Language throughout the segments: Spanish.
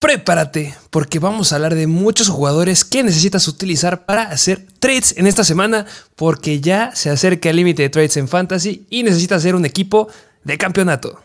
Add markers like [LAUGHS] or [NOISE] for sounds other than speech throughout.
Prepárate, porque vamos a hablar de muchos jugadores que necesitas utilizar para hacer trades en esta semana, porque ya se acerca el límite de trades en Fantasy y necesitas hacer un equipo de campeonato.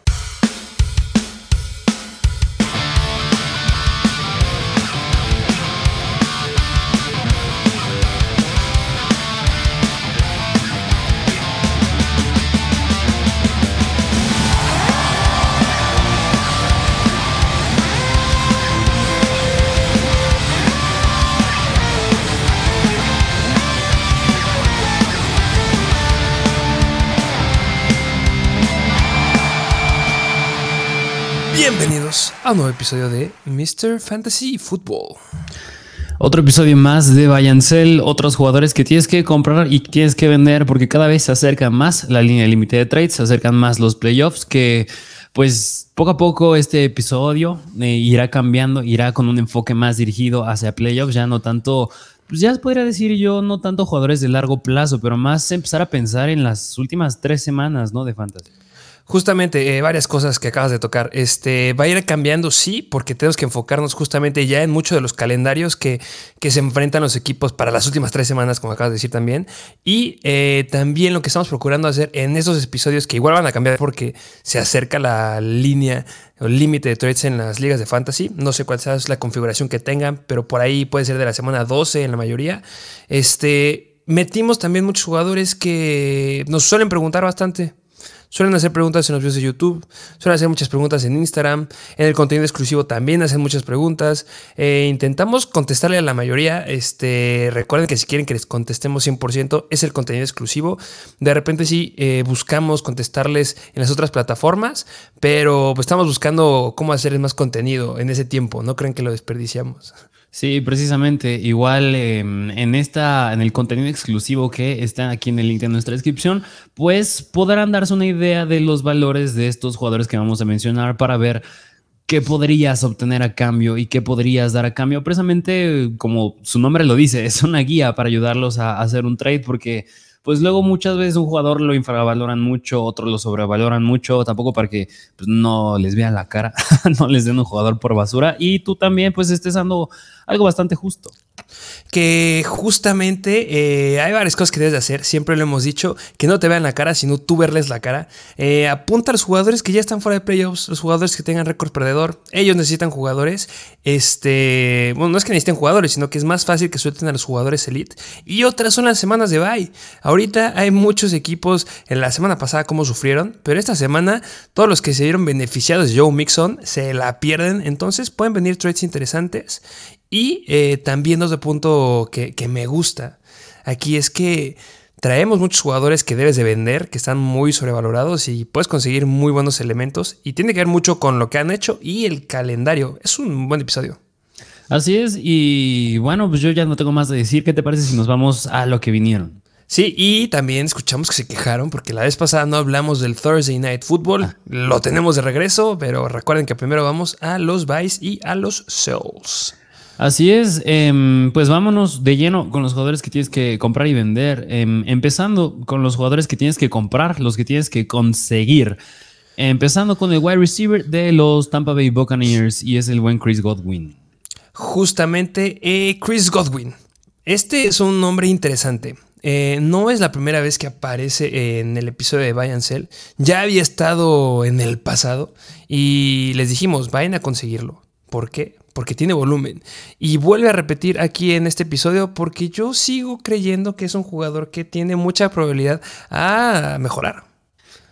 Bienvenidos a un nuevo episodio de Mr. Fantasy Football. Otro episodio más de Bayancel, otros jugadores que tienes que comprar y tienes que vender porque cada vez se acerca más la línea límite de trades, se acercan más los playoffs que pues poco a poco este episodio eh, irá cambiando, irá con un enfoque más dirigido hacia playoffs, ya no tanto pues ya podría decir yo, no tanto jugadores de largo plazo, pero más empezar a pensar en las últimas tres semanas, ¿no? De fantasy. Justamente, eh, varias cosas que acabas de tocar. Este, va a ir cambiando, sí, porque tenemos que enfocarnos justamente ya en muchos de los calendarios que, que se enfrentan los equipos para las últimas tres semanas, como acabas de decir también. Y eh, también lo que estamos procurando hacer en estos episodios que igual van a cambiar porque se acerca la línea o límite de trades en las ligas de fantasy. No sé cuál sea la configuración que tengan, pero por ahí puede ser de la semana 12 en la mayoría. Este, metimos también muchos jugadores que nos suelen preguntar bastante. Suelen hacer preguntas en los videos de YouTube, suelen hacer muchas preguntas en Instagram, en el contenido exclusivo también hacen muchas preguntas. Eh, intentamos contestarle a la mayoría. Este, recuerden que si quieren que les contestemos 100% es el contenido exclusivo. De repente sí eh, buscamos contestarles en las otras plataformas, pero pues, estamos buscando cómo hacer más contenido en ese tiempo. No creen que lo desperdiciamos. Sí, precisamente. Igual em, en esta, en el contenido exclusivo que está aquí en el link de nuestra descripción, pues podrán darse una idea de los valores de estos jugadores que vamos a mencionar para ver qué podrías obtener a cambio y qué podrías dar a cambio. Precisamente, como su nombre lo dice, es una guía para ayudarlos a hacer un trade porque pues luego muchas veces un jugador lo infravaloran mucho, otros lo sobrevaloran mucho, tampoco para que pues, no les vean la cara, [LAUGHS] no les den un jugador por basura y tú también pues estés dando algo bastante justo que justamente eh, hay varias cosas que debes de hacer. Siempre lo hemos dicho, que no te vean la cara, sino tú verles la cara. Eh, apunta a los jugadores que ya están fuera de playoffs, los jugadores que tengan récord perdedor. Ellos necesitan jugadores. Este, bueno, no es que necesiten jugadores, sino que es más fácil que suelten a los jugadores elite. Y otras son las semanas de bye. Ahorita hay muchos equipos, en la semana pasada como sufrieron, pero esta semana todos los que se vieron beneficiados de Joe Mixon se la pierden. Entonces pueden venir trades interesantes. Y eh, también otro punto que, me gusta aquí es que traemos muchos jugadores que debes de vender, que están muy sobrevalorados y puedes conseguir muy buenos elementos. Y tiene que ver mucho con lo que han hecho y el calendario. Es un buen episodio. Así es, y bueno, pues yo ya no tengo más de decir. ¿Qué te parece si nos vamos a lo que vinieron? Sí, y también escuchamos que se quejaron porque la vez pasada no hablamos del Thursday Night Football. Ah. Lo tenemos de regreso, pero recuerden que primero vamos a los buys y a los sells. Así es, em, pues vámonos de lleno con los jugadores que tienes que comprar y vender. Em, empezando con los jugadores que tienes que comprar, los que tienes que conseguir. Empezando con el wide receiver de los Tampa Bay Buccaneers y es el buen Chris Godwin. Justamente eh, Chris Godwin. Este es un nombre interesante. Eh, no es la primera vez que aparece en el episodio de Buy. Ya había estado en el pasado y les dijimos, vayan a conseguirlo. ¿Por qué? Porque tiene volumen. Y vuelve a repetir aquí en este episodio porque yo sigo creyendo que es un jugador que tiene mucha probabilidad a mejorar.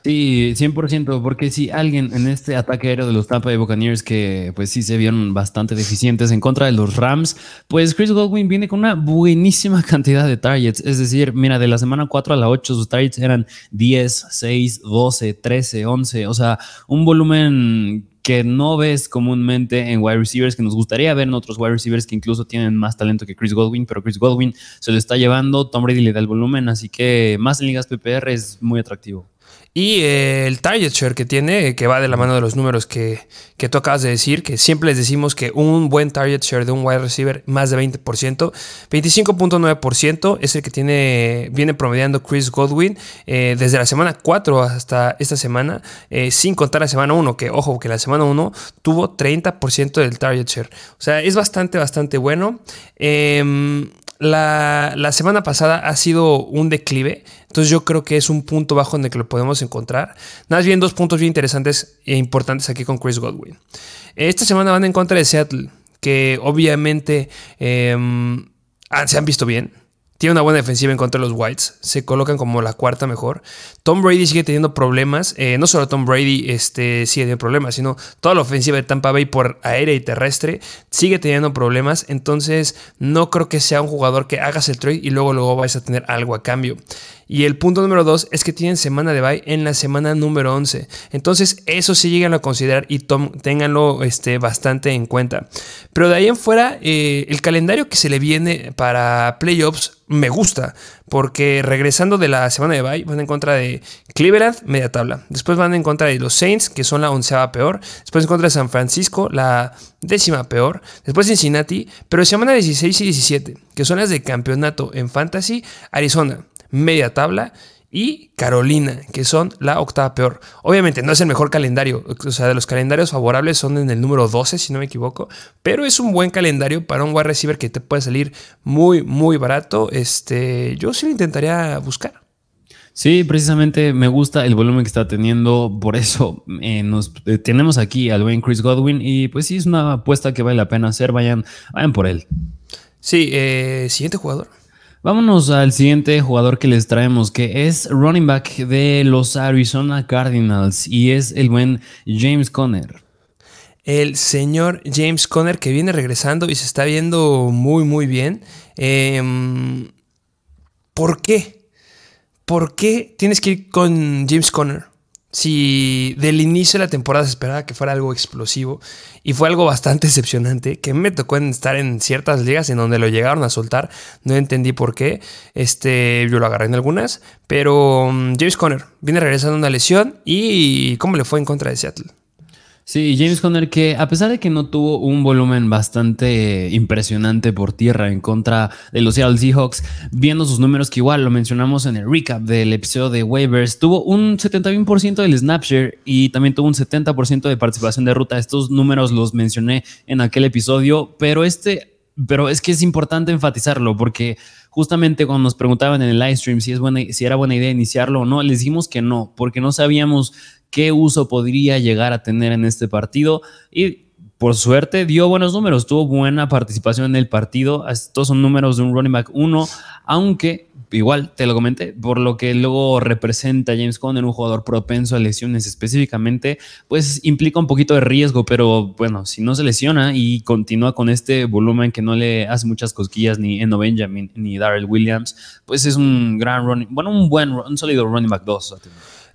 Sí, 100%, porque si alguien en este ataque aéreo de los Tampa Bay Buccaneers que pues sí se vieron bastante deficientes en contra de los Rams, pues Chris Godwin viene con una buenísima [LAUGHS] cantidad de targets, es decir, mira, de la semana 4 a la 8 sus targets eran 10, 6, 12, 13, 11, o sea, un volumen que no ves comúnmente en wide receivers, que nos gustaría ver en otros wide receivers que incluso tienen más talento que Chris Godwin, pero Chris Godwin se lo está llevando, Tom Brady le da el volumen, así que más en ligas PPR es muy atractivo. Y eh, el target share que tiene, que va de la mano de los números que, que tú acabas de decir, que siempre les decimos que un buen target share de un wide receiver más de 20%, 25.9% es el que tiene, viene promediando Chris Godwin eh, desde la semana 4 hasta esta semana, eh, sin contar la semana 1, que ojo, que la semana 1 tuvo 30% del target share. O sea, es bastante, bastante bueno. Em, la, la, semana pasada ha sido un declive, entonces yo creo que es un punto bajo en el que lo podemos encontrar. Más bien dos puntos bien interesantes e importantes aquí con Chris Godwin. Esta semana van en contra de Seattle, que obviamente em, se han visto bien. Tiene una buena defensiva en contra de los Whites. Se colocan como la cuarta mejor. Tom Brady sigue teniendo problemas. Eh, no solo Tom Brady este, sigue teniendo problemas, sino toda la ofensiva de Tampa Bay por aérea y terrestre sigue teniendo problemas. Entonces, no creo que sea un jugador que hagas el trade y luego, luego vais a tener algo a cambio. Y el punto número dos es que tienen semana de bye en la semana número 11. Entonces, eso sí llegan a considerar y ténganlo este, bastante en cuenta. Pero de ahí en fuera, eh, el calendario que se le viene para playoffs me gusta. Porque regresando de la semana de bye, van en contra de Cleveland, media tabla. Después van en contra de los Saints, que son la onceava peor. Después en contra de San Francisco, la décima peor. Después Cincinnati, pero semana 16 y 17, que son las de campeonato en Fantasy, Arizona media tabla y Carolina, que son la octava peor. Obviamente no es el mejor calendario, o sea, de los calendarios favorables son en el número 12, si no me equivoco, pero es un buen calendario para un wide receiver que te puede salir muy, muy barato. Este, yo sí lo intentaría buscar. Sí, precisamente me gusta el volumen que está teniendo, por eso eh, nos eh, tenemos aquí al buen Chris Godwin y pues sí es una apuesta que vale la pena hacer, vayan, vayan por él. Sí, eh, siguiente jugador. Vámonos al siguiente jugador que les traemos, que es running back de los Arizona Cardinals y es el buen James Conner. El señor James Conner que viene regresando y se está viendo muy, muy bien. Em, ¿Por qué? ¿Por qué tienes que ir con James Conner? Si del inicio de la temporada se esperaba que fuera algo explosivo y fue algo bastante [LAUGHS] decepcionante, que me tocó estar en ciertas ligas en donde lo llegaron a soltar, no entendí por qué, este, yo lo agarré en algunas, pero mm, James Conner viene regresando una lesión y cómo le fue en contra de Seattle. Sí, James Conner que a pesar de que no tuvo un volumen bastante impresionante por tierra en contra de los Seattle Seahawks, viendo sus números que igual lo mencionamos en el recap del episodio de waivers, tuvo un 71% del snapshare y también tuvo un 70% de participación de ruta. Estos números los mencioné en aquel episodio, pero este, pero es que es importante enfatizarlo porque justamente cuando nos preguntaban en el live stream si, es buena, si era buena idea iniciarlo o no, les dijimos que no, porque no sabíamos qué uso podría llegar a tener en este partido y por suerte dio buenos números, tuvo buena participación en el partido. Estos son números de un running back 1, aunque igual te lo comenté, por lo que luego representa James Conner, un jugador propenso a lesiones específicamente, pues implica un poquito de riesgo, pero bueno, si no se lesiona y continúa con este volumen que no le hace muchas cosquillas ni Eno Benjamin ni Darrell Williams, pues es un gran running, bueno, un buen, un sólido running back 2.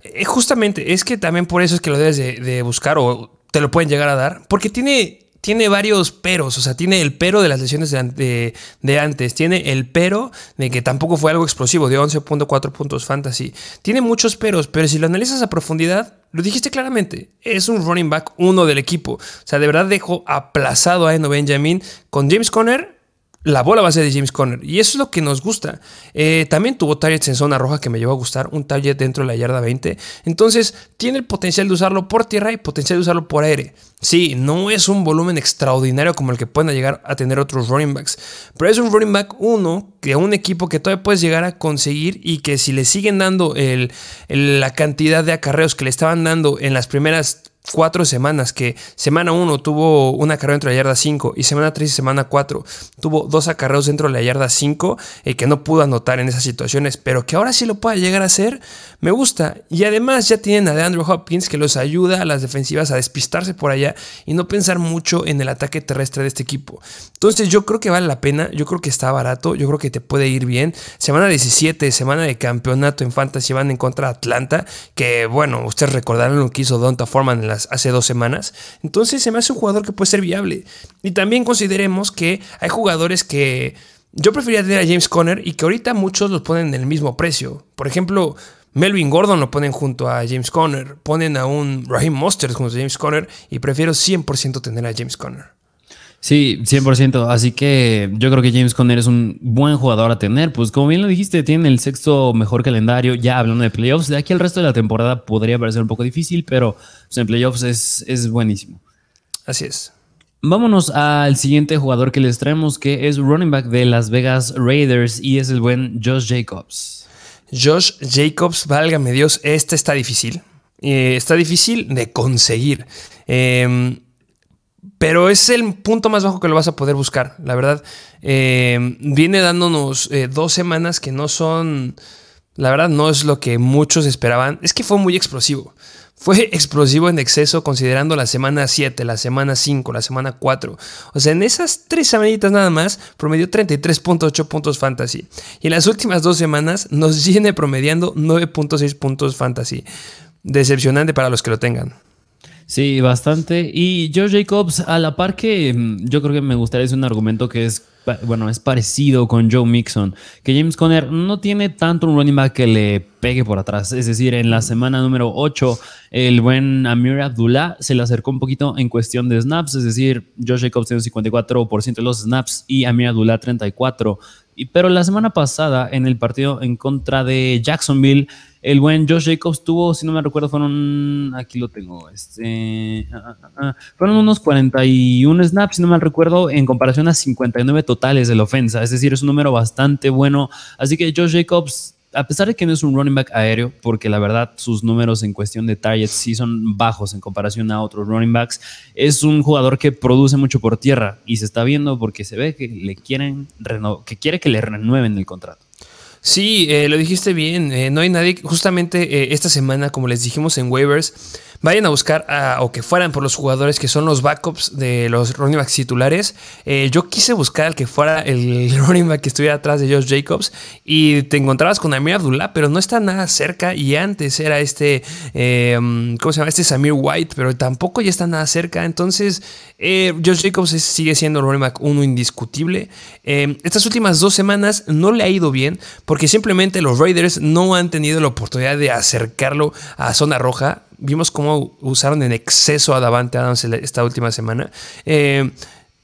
Eh, justamente, es que también por eso es que lo debes de, buscar o te lo pueden llegar a dar, porque tiene tiene varios peros, o sea, tiene el pero de las lesiones de, de, antes, tiene el pero de que tampoco fue algo explosivo, de 11.4 puntos fantasy. Tiene muchos peros, pero si lo analizas a profundidad, lo dijiste claramente, es un running back uno del equipo. O sea, de verdad dejó aplazado a Eno Benjamin con James Conner la bola va a ser de James Conner. Y eso es lo que nos gusta. Eh, también tuvo targets en zona roja que me llevó a gustar. Un target dentro de la yarda 20. Entonces, tiene el potencial de usarlo por tierra y potencial de usarlo por aire. Sí, no es un volumen extraordinario como el que pueden llegar a tener otros running backs. Pero es un running back 1 que un equipo que todavía puedes llegar a conseguir y que si le siguen dando la cantidad de acarreos que le estaban dando en las primeras cuatro semanas, que semana 1 tuvo un acarreo dentro de la yarda 5 y semana 3 y semana 4 tuvo dos acarreos dentro de la yarda 5 y que no pudo anotar en esas situaciones, pero que ahora sí lo pueda llegar a hacer, me gusta. Y además ya tienen a Andrew Hopkins que los ayuda a las defensivas a despistarse por allá y no pensar mucho en el ataque terrestre de este equipo. Entonces yo creo que vale la pena, yo creo que está barato, yo creo que te puede ir bien. Semana 17, semana de campeonato en Fantasy van en contra de Atlanta, que bueno, ustedes recordarán lo que hizo Donta Foreman en hace dos semanas. Entonces se me hace un jugador que puede ser viable. Y también consideremos que hay jugadores que yo preferiría tener a James Conner y que ahorita muchos los ponen en el mismo precio. Por ejemplo, Melvin Gordon lo ponen junto a James Conner, ponen a un Raheem Mostert junto a James Conner y prefiero 100% tener a James Conner. Sí, 100%. Así que yo creo que James Conner es un buen jugador a tener. Pues como bien lo dijiste, tiene el sexto mejor calendario, ya hablando de playoffs. De aquí al resto de la temporada podría parecer un poco difícil, pero pues, en playoffs es, es buenísimo. Así es. Vámonos al siguiente jugador que les traemos, que es running back de Las Vegas Raiders y es el buen Josh Jacobs. Josh Jacobs, válgame Dios, este está difícil. Eh, está difícil de conseguir. Em, pero es el punto más bajo que lo vas a poder buscar, la verdad. Em, viene dándonos eh, dos semanas que no son, la verdad, no es lo que muchos esperaban. Es que fue muy explosivo. Fue [LAUGHS] explosivo en exceso considerando la semana 7, la semana 5, la semana 4. O sea, en esas tres semanitas nada más promedió 33.8 puntos fantasy. Y en las últimas dos semanas nos [LAUGHS] viene promediando 9.6 puntos fantasy. Decepcionante para los que lo tengan. Sí, bastante. Y Joe Jacobs, a la par que mm, yo creo que me gustaría decir un argumento que es, bueno, es parecido con Joe Mixon, que James Conner no tiene tanto un running back que le pegue por atrás. Es decir, en la semana número 8, el buen Amir Abdullah se le acercó un poquito en cuestión de snaps, es decir, Joe Jacobs tiene un 54% de los snaps y Amir Abdullah 34%. Pero la semana pasada, en el partido en contra de Jacksonville, el buen Josh Jacobs tuvo, si no me recuerdo, fueron, aquí lo tengo, este, ah, ah, ah, fueron unos 41 snaps, si no me recuerdo, en comparación a 59 totales de la ofensa. Es decir, es un número bastante bueno. Así que Josh Jacobs a pesar de que no es un running back aéreo, porque la verdad sus números en cuestión de targets sí son bajos en comparación a otros running backs, es un jugador que produce mucho por tierra y se está viendo porque se ve que le quieren que quiere que le renueven el contrato. Sí, eh, lo dijiste bien. Eh, no hay nadie. Justamente eh, esta semana, como les dijimos en waivers, vayan a buscar o que fueran por los jugadores que son los backups de los running backs titulares. Eh, yo quise buscar al que fuera el [LAUGHS] running back que estuviera atrás de Josh Jacobs y te encontrabas con Amir Abdullah, pero no está nada cerca. Y antes era este, em, ¿cómo se llama? Este Samir White, pero tampoco ya está nada cerca. Entonces, eh, Josh Jacobs sigue siendo el running back uno indiscutible. Estas últimas dos semanas no le ha ido bien porque simplemente los Raiders no han tenido la oportunidad de acercarlo a zona roja vimos cómo usaron en exceso a Davante Adams esta última semana. Eh,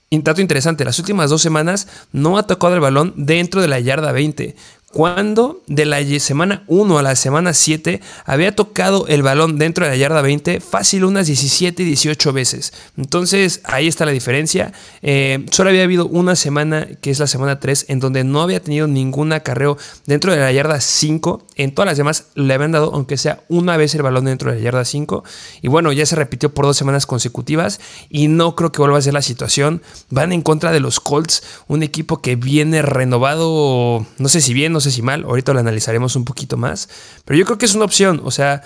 interesante, las últimas dos semanas no ha tocado el balón dentro de la yarda 20 cuando de la semana 1 a la semana 7 había tocado el balón dentro de la yarda 20 fácil unas 17 y 18 veces. Entonces ahí está la diferencia. Eh, solo había habido una semana, que es la semana 3, en donde no había tenido ningún acarreo dentro de la yarda 5. En todas las demás le habían dado, aunque sea una vez el balón dentro de la yarda 5. Y bueno, ya se repitió por dos semanas consecutivas y no creo que vuelva a ser la situación. Van en contra de los Colts, un equipo que viene renovado, no sé si bien, no sé si mal, ahorita lo analizaremos un poquito más, pero yo creo que es una opción, o sea,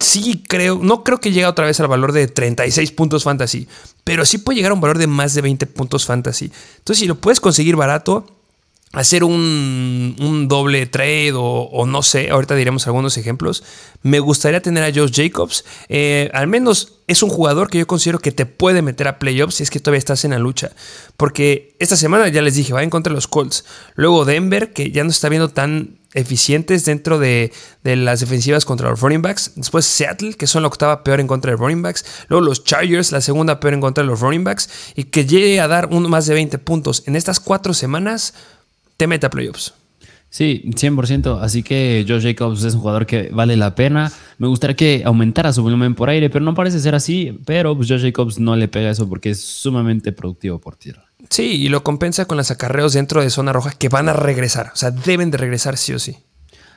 sí creo, no creo que llegue otra vez al valor de 36 puntos fantasy, pero sí puede llegar a un valor de más de 20 puntos fantasy. Entonces, si lo puedes conseguir barato, hacer un, doble trade o, no sé, ahorita diremos algunos ejemplos. Me gustaría tener a Josh Jacobs. Eh, al menos es un jugador que yo considero que te puede meter a playoffs si es que todavía estás en la lucha. Porque esta semana ya les dije, va en contra de los Colts. Luego Denver, que ya no está viendo tan eficientes dentro de, las defensivas contra los running backs. Después Seattle, que son la octava peor en contra de running backs. Luego los Chargers, la segunda peor en contra de los running backs. Y que llegue a dar más de 20 puntos en estas cuatro semanas te mete a playoffs. Sí, 100%. Así que Josh Jacobs es un jugador que vale la pena. Me gustaría que aumentara su volumen por aire, pero no parece ser así. Pero pues Josh Jacobs no le pega eso porque es sumamente productivo por tierra. Sí, y lo compensa con los acarreos dentro de zona roja que van a regresar. O sea, deben de regresar sí o sí.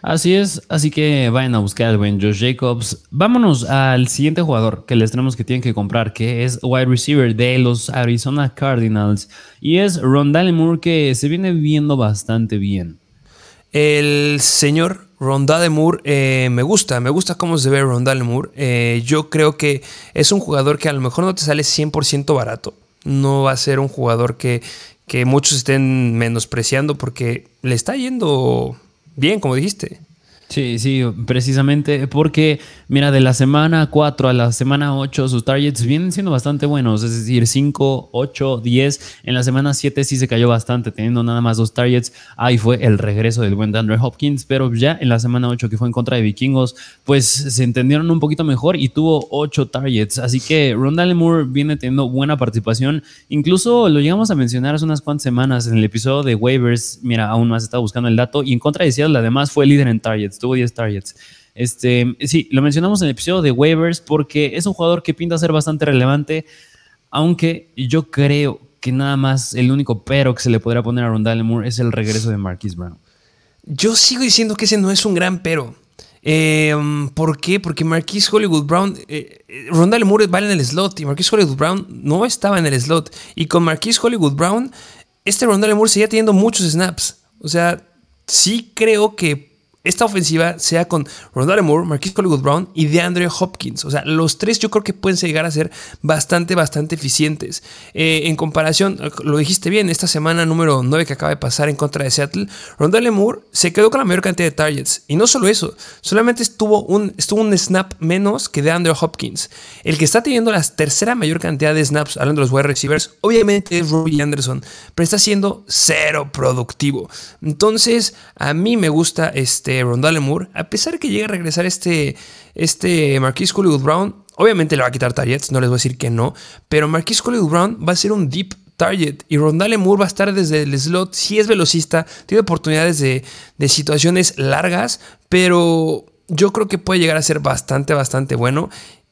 Así es, así que vayan a buscar al buen Josh Jacobs. Vámonos al siguiente jugador que les tenemos que tienen que comprar, que es wide receiver de los Arizona Cardinals. Y es Rondale Moore, que se viene viendo bastante bien. El señor Rondale Moore eh, me gusta, me gusta cómo se ve Rondale Moore. Eh, yo creo que es un jugador que a lo mejor no te sale 100% barato. No va a ser un jugador que, que muchos estén menospreciando porque le está yendo bien, como dijiste. Sí, sí, precisamente porque, mira, de la semana 4 a la semana 8 sus targets vienen siendo bastante buenos, es decir, 5, 8, 10. En la semana 7 sí se cayó bastante, teniendo nada más dos targets. Ahí fue el regreso del buen Andrew Hopkins, pero ya en la semana 8 que fue en contra de Vikingos, pues se entendieron un poquito mejor y tuvo 8 targets. Así que Rondale Moore viene teniendo buena participación. Incluso lo llegamos a mencionar hace unas cuantas semanas en el episodio de waivers. Mira, aún más estaba buscando el dato y en contra de Seattle además fue líder en targets tuvo 10 targets. Este, sí, lo mencionamos en el episodio de waivers porque es un jugador que pinta ser bastante relevante, aunque yo creo que nada más el único pero que se le podría poner a Rondale Moore es el regreso de Marquis Brown. Yo sigo diciendo que ese no es un gran pero. Em, ¿Por qué? Porque Marquis Hollywood Brown, eh, eh, Rondale Moore vale en el slot y Marquis Hollywood Brown no estaba en el slot. Y con Marquis Hollywood Brown, este Rondale Moore seguía teniendo muchos snaps. O sea, sí creo que esta ofensiva sea con Rondale Moore, Marquis Hollywood Brown y DeAndre Hopkins. O sea, los tres yo creo que pueden llegar a ser bastante, bastante eficientes. Eh, en comparación, lo dijiste bien, esta semana número 9 que acaba de pasar en contra de Seattle, Rondale Moore se quedó con la mayor cantidad de targets. Y no solo eso, solamente estuvo un, estuvo un snap menos que DeAndre Hopkins. El que está teniendo la tercera mayor cantidad de snaps, hablando de los wide receivers, obviamente es Robbie Anderson, pero está siendo cero productivo. Entonces, a mí me gusta este Rondale Moore, a pesar de que llegue a regresar este, este Marquis Hollywood Brown, obviamente le va a quitar targets, no les voy a decir que no, pero Marquis Hollywood Brown va a ser un deep target y Rondale Moore va a estar desde el slot, si es velocista, tiene oportunidades de, de situaciones largas, pero yo creo que puede llegar a ser bastante, bastante bueno.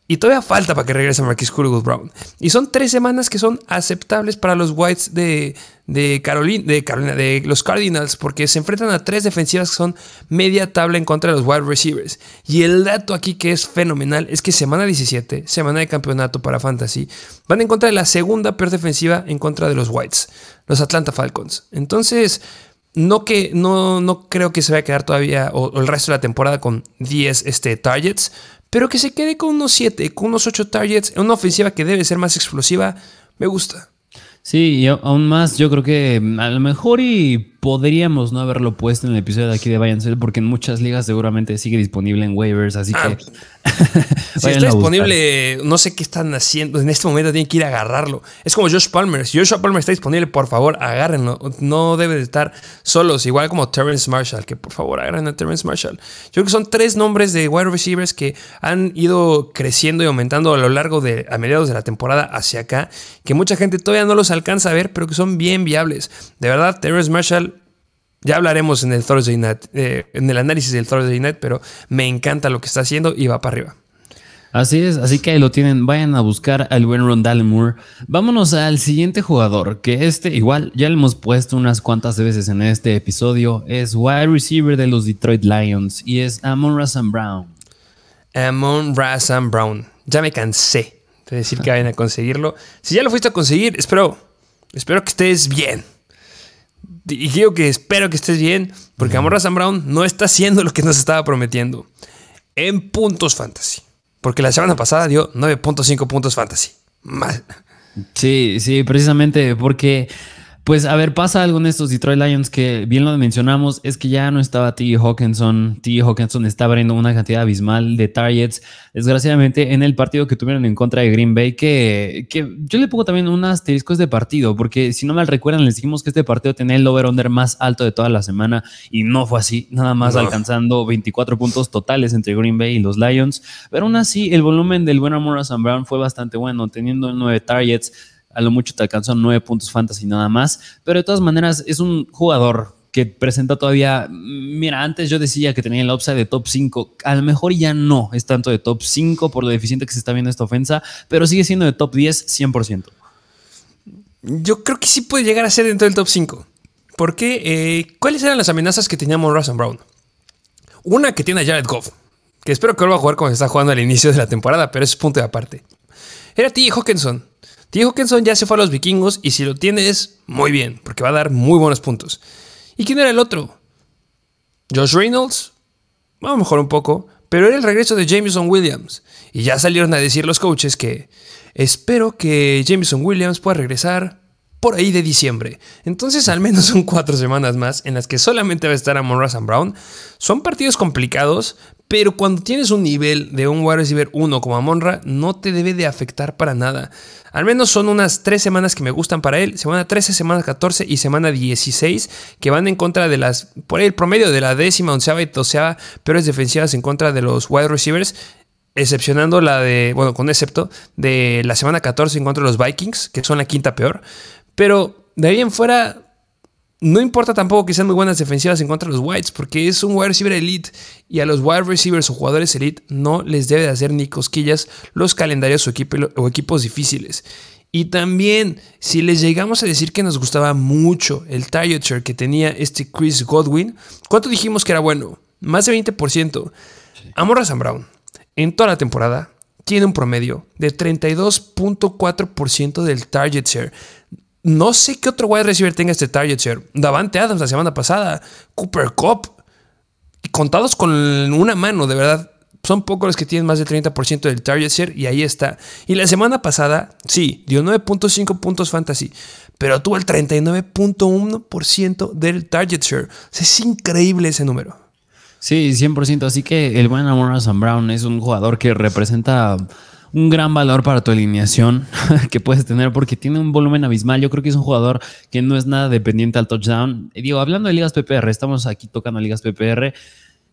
Y todavía falta para que regrese Marquis Hollywood Brown. Y son tres semanas que son aceptables para los Whites de, de, Carolina, de los Cardinals, porque se enfrentan a tres defensivas que son media tabla en contra de los wide receivers. Y el dato aquí que es fenomenal es que semana 17, semana de campeonato para Fantasy, van en contra de la segunda peor defensiva en contra de los Whites, los Atlanta Falcons. Entonces, no, que, no, no creo que se vaya a quedar todavía o, el resto de la temporada con 10 este, targets, pero que se quede con unos 7, con unos 8 targets, en una ofensiva que debe ser más explosiva, me gusta. Sí, y aún más, yo creo que a lo mejor y podríamos no haberlo puesto en el episodio de aquí de Bayern porque en muchas ligas seguramente sigue disponible en waivers, así ah, que. [LAUGHS] si está disponible, no sé qué están haciendo. En este momento tienen que ir a agarrarlo. Es como Josh Palmer. Si Josh Palmer está disponible, por favor, agárrenlo. No debe de estar solos. Igual como Terrence Marshall, que por favor agarren a Terrence Marshall. Yo creo que son tres nombres de wide receivers que han ido creciendo y aumentando a lo largo de, a mediados de la temporada hacia acá, que mucha gente todavía no los alcanza a ver, pero que son bien viables. De verdad, Terrence Marshall ya hablaremos en el Thursday Night, eh, en el análisis del Thursday Night, pero me encanta lo que está haciendo y va para arriba. Así es, así que ahí lo tienen, vayan a buscar al buen Rondale Moore. Vámonos al siguiente jugador, que este igual ya le hemos puesto unas cuantas veces en este episodio, es wide receiver de los Detroit Lions y es Amon Razan Brown. Amon Razan Brown, ya me cansé de decir que vayan a conseguirlo. Si ya lo fuiste a conseguir, espero, espero que estés bien. Y digo que espero que estés bien, porque Amorra Sam Brown no está haciendo lo que nos estaba prometiendo en puntos fantasy. Porque la semana pasada dio 9.5 puntos fantasy. Mal. Sí, sí, precisamente porque pues a ver, pasa algo en estos Detroit Lions que bien lo mencionamos, es que ya no estaba T. Hawkinson. T. Hawkinson está abriendo una cantidad abismal de targets. Desgraciadamente, en el partido que tuvieron en contra de Green Bay, que, que yo le pongo también un asterisco de partido, porque si no mal recuerdan, les dijimos que este partido tenía el over-under más alto de toda la semana y no fue así, nada más alcanzando 24 puntos totales entre Green Bay y los Lions. Pero aún así, el volumen del buen Amor Brown fue bastante bueno, teniendo nueve targets a lo mucho te alcanzó nueve puntos fantasy nada más, pero de todas maneras es un jugador que presenta todavía, mira, antes yo decía que tenía el upside de top 5, a lo mejor ya no es tanto de top 5 por lo deficiente que se está viendo esta ofensa, pero sigue siendo de top 10 100%. Yo creo que sí puede llegar a ser dentro del top 5. Porque, eh, ¿cuáles eran las amenazas que teníamos Russell Brown? Una que tiene a Jared Goff, que espero que vuelva a jugar como se está jugando al inicio de la temporada, pero es punto de aparte. Era T. Hawkinson, T. Hawkinson ya se fue a los vikingos y si lo tienes, muy bien, porque va a dar muy buenos puntos. ¿Y quién era el otro? Josh Reynolds. A lo mejor un poco, pero era el regreso de Jameson Williams. Y ya salieron a decir los coaches que espero que Jameson Williams pueda regresar por ahí de diciembre. Entonces al menos son cuatro semanas más en las que solamente va a estar Amon Ross Brown. Son partidos complicados, pero cuando tienes un nivel de un wide receiver 1 como Amonra, no te debe de afectar para nada. Al menos son unas 3 semanas que me gustan para él. Semana 13, semana 14 y semana 16 que van en contra de las, por ahí el promedio de la décima, onceava y doceava peores defensivas en contra de los wide receivers. Excepcionando la de, bueno, con excepto de la semana 14 en contra de los Vikings, que son la quinta peor. Pero de ahí en fuera, no importa tampoco que sean muy buenas defensivas en contra de los Whites, porque es un wide receiver elite y a los wide receivers o jugadores elite no les debe de hacer ni cosquillas los calendarios o, o equipos difíciles. Y también, si les llegamos a decir que nos gustaba mucho el target share que tenía este Chris Godwin, ¿cuánto dijimos que era bueno? Más de 20%. Amorra Sam Brown, en toda la temporada, tiene un promedio de 32.4% del target share. No sé qué otro wide receiver tenga este target share. Davante Adams la semana pasada, Cooper Cup. Y contados con una mano, de verdad. Son pocos los que tienen más del 30% del target share y ahí está. Y la semana pasada, sí, dio 9.5 puntos fantasy, pero tuvo el 39.1% del target share. es increíble ese número. Sí, 100%. Así que el buen Amon Brown es un jugador que representa un gran valor para tu alineación [LAUGHS] que puedes tener porque tiene un volumen abismal. Yo creo que es un jugador que no es nada dependiente al touchdown. Y digo, hablando de ligas PPR, estamos aquí tocando ligas PPR.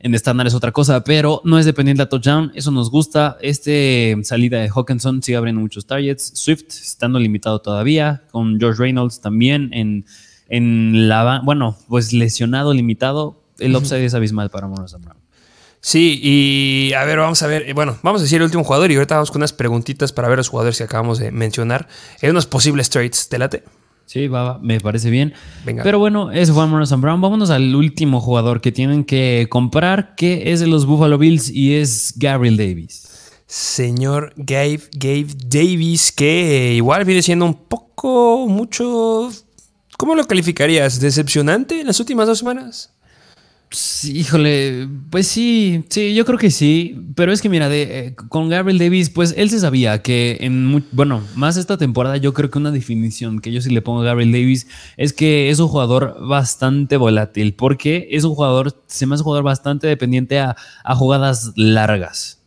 En estándar es otra cosa, pero no es dependiente al touchdown. Eso nos gusta. Este salida de Hawkinson sigue abriendo muchos targets. Swift estando limitado todavía. Con George Reynolds también en, en la. Bueno, pues lesionado, limitado. El upside es abismal para Monos Brown. Sí, y a ver, vamos a ver. Eh, bueno, vamos a decir el último jugador y ahorita vamos con unas preguntitas para ver los jugadores que acabamos de mencionar. Hay unos posibles trades. ¿Te late? Sí, va, me parece bien. Venga. Pero bueno, eso fue Amorosa Brown. Vámonos al último jugador que tienen que comprar, que es de los Buffalo Bills y es Gabriel Davis. Señor Gabe, Gabe Davis, que igual viene siendo un poco, mucho. ¿Cómo lo calificarías? ¿Decepcionante en las últimas dos semanas? Híjole, pues sí, sí, yo creo que sí, pero es que mira, de, eh, con Gabriel Davis, pues él se sabía que en, bueno, más esta temporada yo creo que una definición que yo sí le pongo a Gabriel Davis es que es un jugador bastante volátil, porque es un jugador, se me hace un jugador bastante dependiente a, jugadas largas.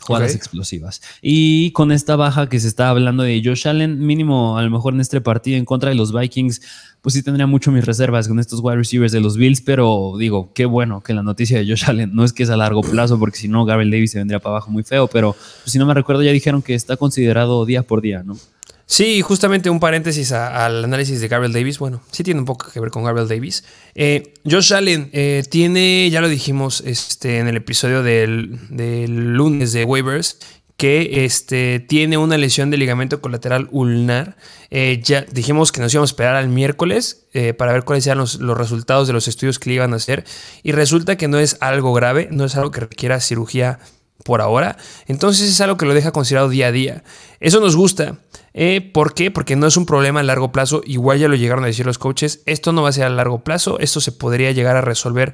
Jugadas explosivas. Y con esta baja que se está hablando de Josh Allen, mínimo a lo mejor en este partido en contra de los Vikings, pues sí tendría mucho mis reservas con estos wide receivers de los Bills, pero digo, qué bueno que la noticia de Josh Allen no es que es a largo plazo, porque si no, Gabriel Davis se vendría para abajo muy feo, pero pues, si no me recuerdo, ya dijeron que está considerado día por día, ¿no? Sí, justamente un paréntesis al análisis de Gabriel Davis. Bueno, sí tiene un poco que ver con Gabriel Davis. Eh, Josh Allen eh, tiene, ya lo dijimos este, en el episodio del, del lunes de waivers, que este, tiene una lesión de ligamento colateral ulnar. Eh, ya dijimos que nos íbamos a esperar al miércoles eh, para ver cuáles eran los, resultados de los estudios que le iban a hacer. Y resulta que no es algo grave, no es algo que requiera cirugía por ahora. Entonces es algo que lo deja considerado día a día. Eso nos gusta. Eh, ¿Por qué? Porque no es un problema a largo plazo. Igual ya lo llegaron a decir los coaches. Esto no va a ser a largo plazo. Esto se podría llegar a resolver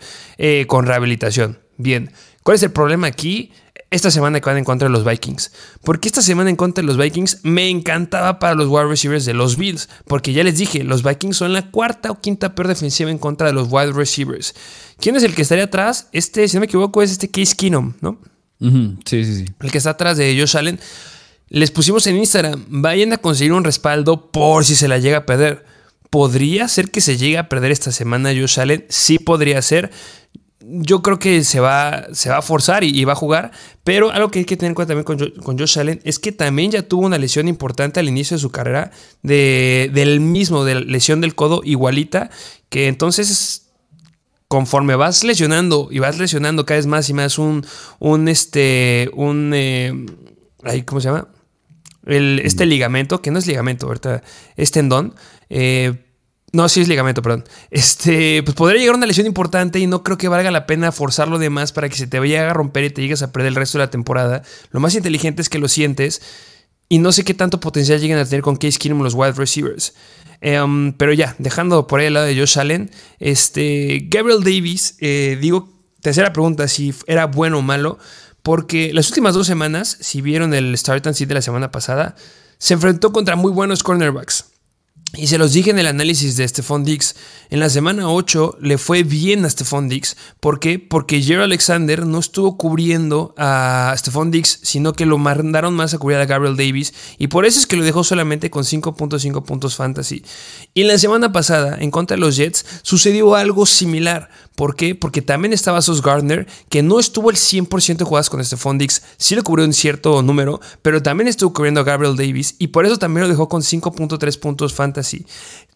con rehabilitación. Bien. ¿Cuál es el problema aquí? Esta semana que van en contra de los Vikings. Porque esta semana en contra de los Vikings me encantaba para los wide receivers de los Bills. Porque ya les dije, los Vikings son la cuarta o quinta peor defensiva en contra de los wide receivers. ¿Quién es el que estaría atrás? Este, si no me equivoco, es este Case Keenum, ¿no? Sí, sí, sí. El que está atrás de Josh Allen. Les pusimos en Instagram, vayan a conseguir un respaldo por si se la llega a perder. ¿Podría ser que se llegue a perder esta semana Josh Allen? Sí podría ser yo creo que se va, se va a forzar y, va a jugar, pero algo que hay que tener en cuenta también con, con, Josh Allen es que también ya tuvo una lesión importante al inicio de su carrera, de, del mismo, de la lesión del codo igualita, que entonces conforme vas lesionando y vas lesionando cada vez más y más un, un este, un, eh, ¿cómo se llama? El, este ligamento, que no es ligamento, ahorita es tendón, eh, no, sí es ligamento, perdón. Este, pues podría llegar a una lesión importante y no creo que valga la pena forzarlo de más para que se te vaya a romper y te llegues a perder el resto de la temporada. Lo más inteligente es que lo sientes y no sé qué tanto potencial lleguen a tener con Case Keenum los wide receivers. Em, pero ya, dejando por ahí el lado de Josh Allen, este, Gabriel Davis, eh, digo, tercera pregunta, si era bueno o malo, porque las últimas dos semanas, si vieron el Start and Sit de la semana pasada, se enfrentó contra muy buenos cornerbacks. Y se los dije en el análisis de Stephon Dix. En la semana 8 le fue bien a Stephon Dix. ¿Por qué? Porque Jerry Alexander no estuvo cubriendo a Stephon Dix, sino que lo mandaron más a cubrir a Gabriel Davis. Y por eso es que lo dejó solamente con 5.5 puntos fantasy. Y en la semana pasada, en contra de los Jets, sucedió algo similar. ¿Por qué? Porque también estaba Sos Gardner, que no estuvo el 100% de jugadas con Stephon Dix. Sí lo cubrió en cierto número, pero también estuvo cubriendo a Gabriel Davis. Y por eso también lo dejó con 5.3 puntos fantasy.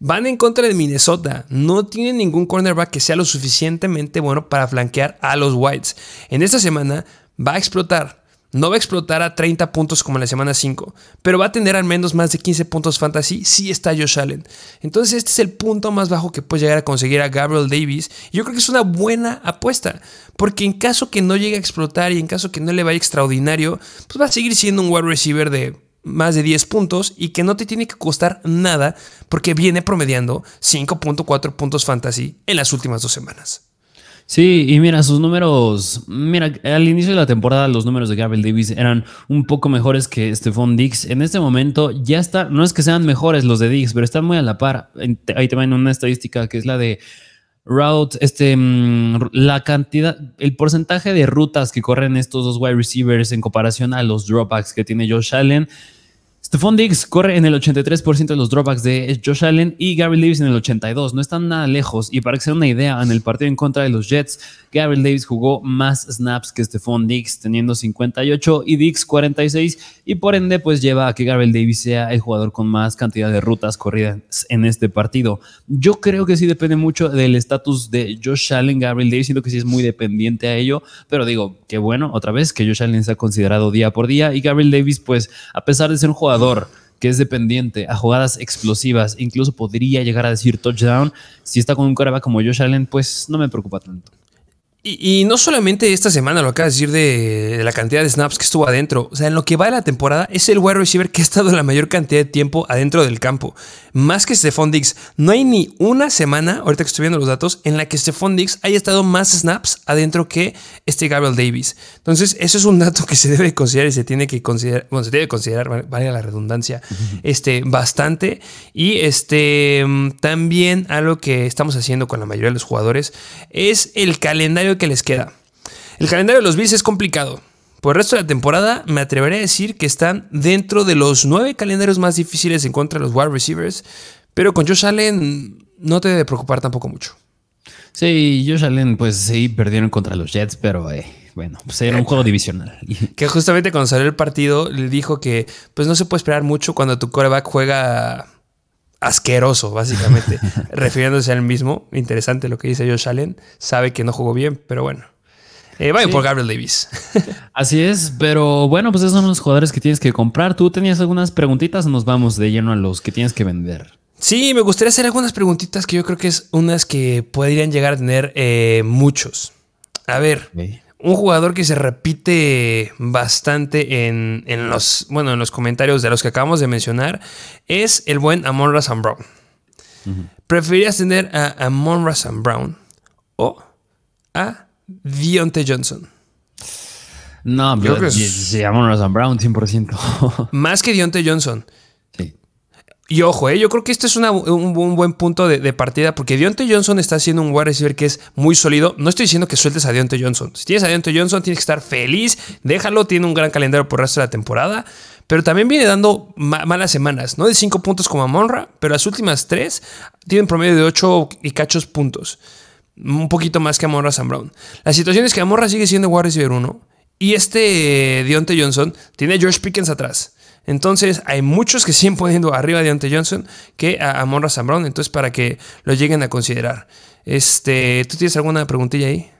Van en contra de Minnesota. No tienen ningún cornerback que sea lo suficientemente bueno para flanquear a los Whites. En esta semana va a explotar. No va a explotar a 30 puntos como en la semana 5, pero va a tener al menos más de 15 puntos fantasy si está Josh Allen. Entonces este es el punto más bajo que puede llegar a conseguir a Gabriel Davis. Yo creo que es una buena apuesta, porque en caso que no llegue a explotar y en caso que no le vaya extraordinario, pues va a seguir siendo un wide receiver de más de 10 puntos y que no te tiene que costar nada porque viene promediando 5.4 puntos fantasy en las últimas dos semanas. Sí, y mira, sus números, mira, al inicio de la temporada los números de Gabriel Davis eran un poco mejores que Stephon Dix. En este momento ya está, no es que sean mejores los de Dix, pero están muy a la par. Ahí te van una estadística que es la de route, este, mm, la cantidad, el porcentaje de rutas que corren estos dos wide receivers en comparación a los dropbacks que tiene Josh Allen Stephon Diggs corre en el 83% de los dropbacks de Josh Allen y Gary Davis en el 82%. No están nada lejos. Y para que se una idea, en el partido en contra de los Jets, Gabriel Davis jugó más snaps que Stephon Diggs, teniendo 58 y Diggs 46. Y por ende, pues lleva a que Gabriel Davis sea el jugador con más cantidad de rutas corridas en este partido. Yo creo que sí depende mucho del estatus de Josh Allen, Gabriel Davis. Siento que sí es muy dependiente a ello. Pero digo, qué bueno, otra vez, que Josh Allen sea considerado día por día. Y Gabriel Davis, pues, a pesar de ser un jugador que es dependiente a jugadas explosivas, incluso podría llegar a decir touchdown, si está con un coreback como Josh Allen, pues no me preocupa tanto. Y, no solamente esta semana lo acabas de decir de, la cantidad de snaps que estuvo adentro. O sea, en lo que va de la temporada, es el wide receiver que ha estado la mayor cantidad de tiempo adentro del campo. Más que Stephon Diggs. No hay ni una semana, ahorita que estoy viendo los datos, en la que Stephon Diggs haya estado más snaps adentro que este Gabriel Davis. Entonces, eso es un dato que se debe considerar y se tiene que considerar, bueno, se debe considerar, vale la redundancia, este, bastante. Y este, también algo que estamos haciendo con la mayoría de los jugadores es el calendario que les queda. El calendario de los Bills es complicado. Por el resto de la temporada, me atreveré a decir que están dentro de los nueve calendarios más difíciles en contra de los wide receivers. Pero con Josh Allen no te debe preocupar tampoco mucho. Sí, Josh Allen, pues sí, perdieron contra los Jets, pero eh, bueno, pues era un juego divisional. [LAUGHS] Que justamente cuando salió el partido, le dijo que pues no se puede esperar mucho cuando tu coreback juega asqueroso, básicamente, [LAUGHS] refiriéndose al mismo. Interesante lo que dice Josh Allen. Sabe que no jugó bien, pero bueno. Eh, vaya por Gabriel Davis. [LAUGHS] Así es, pero bueno, pues esos son los jugadores que tienes que comprar. ¿Tú tenías algunas preguntitas nos vamos de lleno a los que tienes que vender? Sí, me gustaría hacer algunas preguntitas que yo creo que es unas que podrían llegar a tener eh, muchos. A ver, un jugador que se repite bastante en, los, bueno, en los comentarios de los que acabamos de mencionar es el buen Amon Razan Brown. ¿Preferirías tener a Amon Razan Brown o a Dionte Johnson? No, yo creo que Amon Razan Brown 100%. [LAUGHS] Más que Dionte Johnson. Y ojo, eh, yo creo que este es un, buen punto de, partida porque Deontay Johnson está haciendo un wide receiver que es muy sólido. No estoy diciendo que sueltes a Deontay Johnson. Si tienes a Deontay Johnson, tienes que estar feliz. Déjalo, tiene un gran calendario por el resto de la temporada. Pero también viene dando malas semanas, no de 5 puntos como a Monra, pero las últimas 3 tienen promedio de 8 y cachos puntos. Un poquito más que Amorra Sam Brown. La situación es que Amorra sigue siendo wide receiver 1 y este Deontay Johnson tiene a George Pickens atrás. Entonces, hay muchos que siguen poniendo arriba de Deontay Johnson que a, a Monra Brown. Entonces, para que lo lleguen a considerar. Este, ¿Tú tienes alguna preguntilla ahí?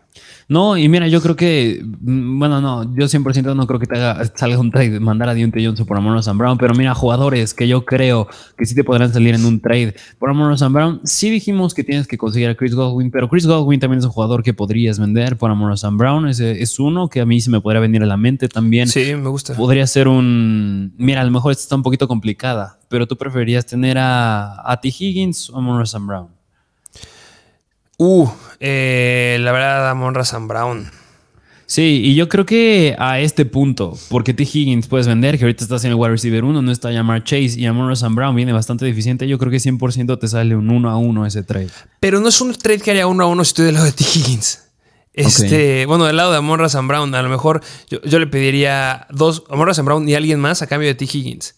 No, y mira, yo creo que, mm, bueno, no, yo 100% no creo que te haga, salga un trade, mandar a Dionte Johnson por Amon Sam Brown, pero mira, jugadores que yo creo que sí te podrán salir en un trade por Amon Sam Brown, sí dijimos que tienes que conseguir a Chris Godwin, pero Chris Godwin también es un jugador que podrías vender por Amon Sam Brown, es, es uno que a mí se me podría venir a la mente también. Sí, me gusta. Podría ser un, mira, a lo mejor esta está un poquito complicada, pero tú preferirías tener a, a T. Higgins o a Amon Sam Brown. Uh, eh, la verdad, Amon Razan Brown. Sí, y yo creo que a este punto, porque T. Higgins puedes vender, que ahorita estás en el wide receiver 1, no está Jamar Chase y Amon Sam Brown viene bastante deficiente, yo creo que 100% te sale un 1 a 1 ese trade. Pero no es un trade que haría 1 a 1 si estoy del lado de T. Higgins. Este, bueno, del lado de Amon Sam Brown, a lo mejor yo, le pediría dos, Amon Sam Brown y alguien más a cambio de T. Higgins.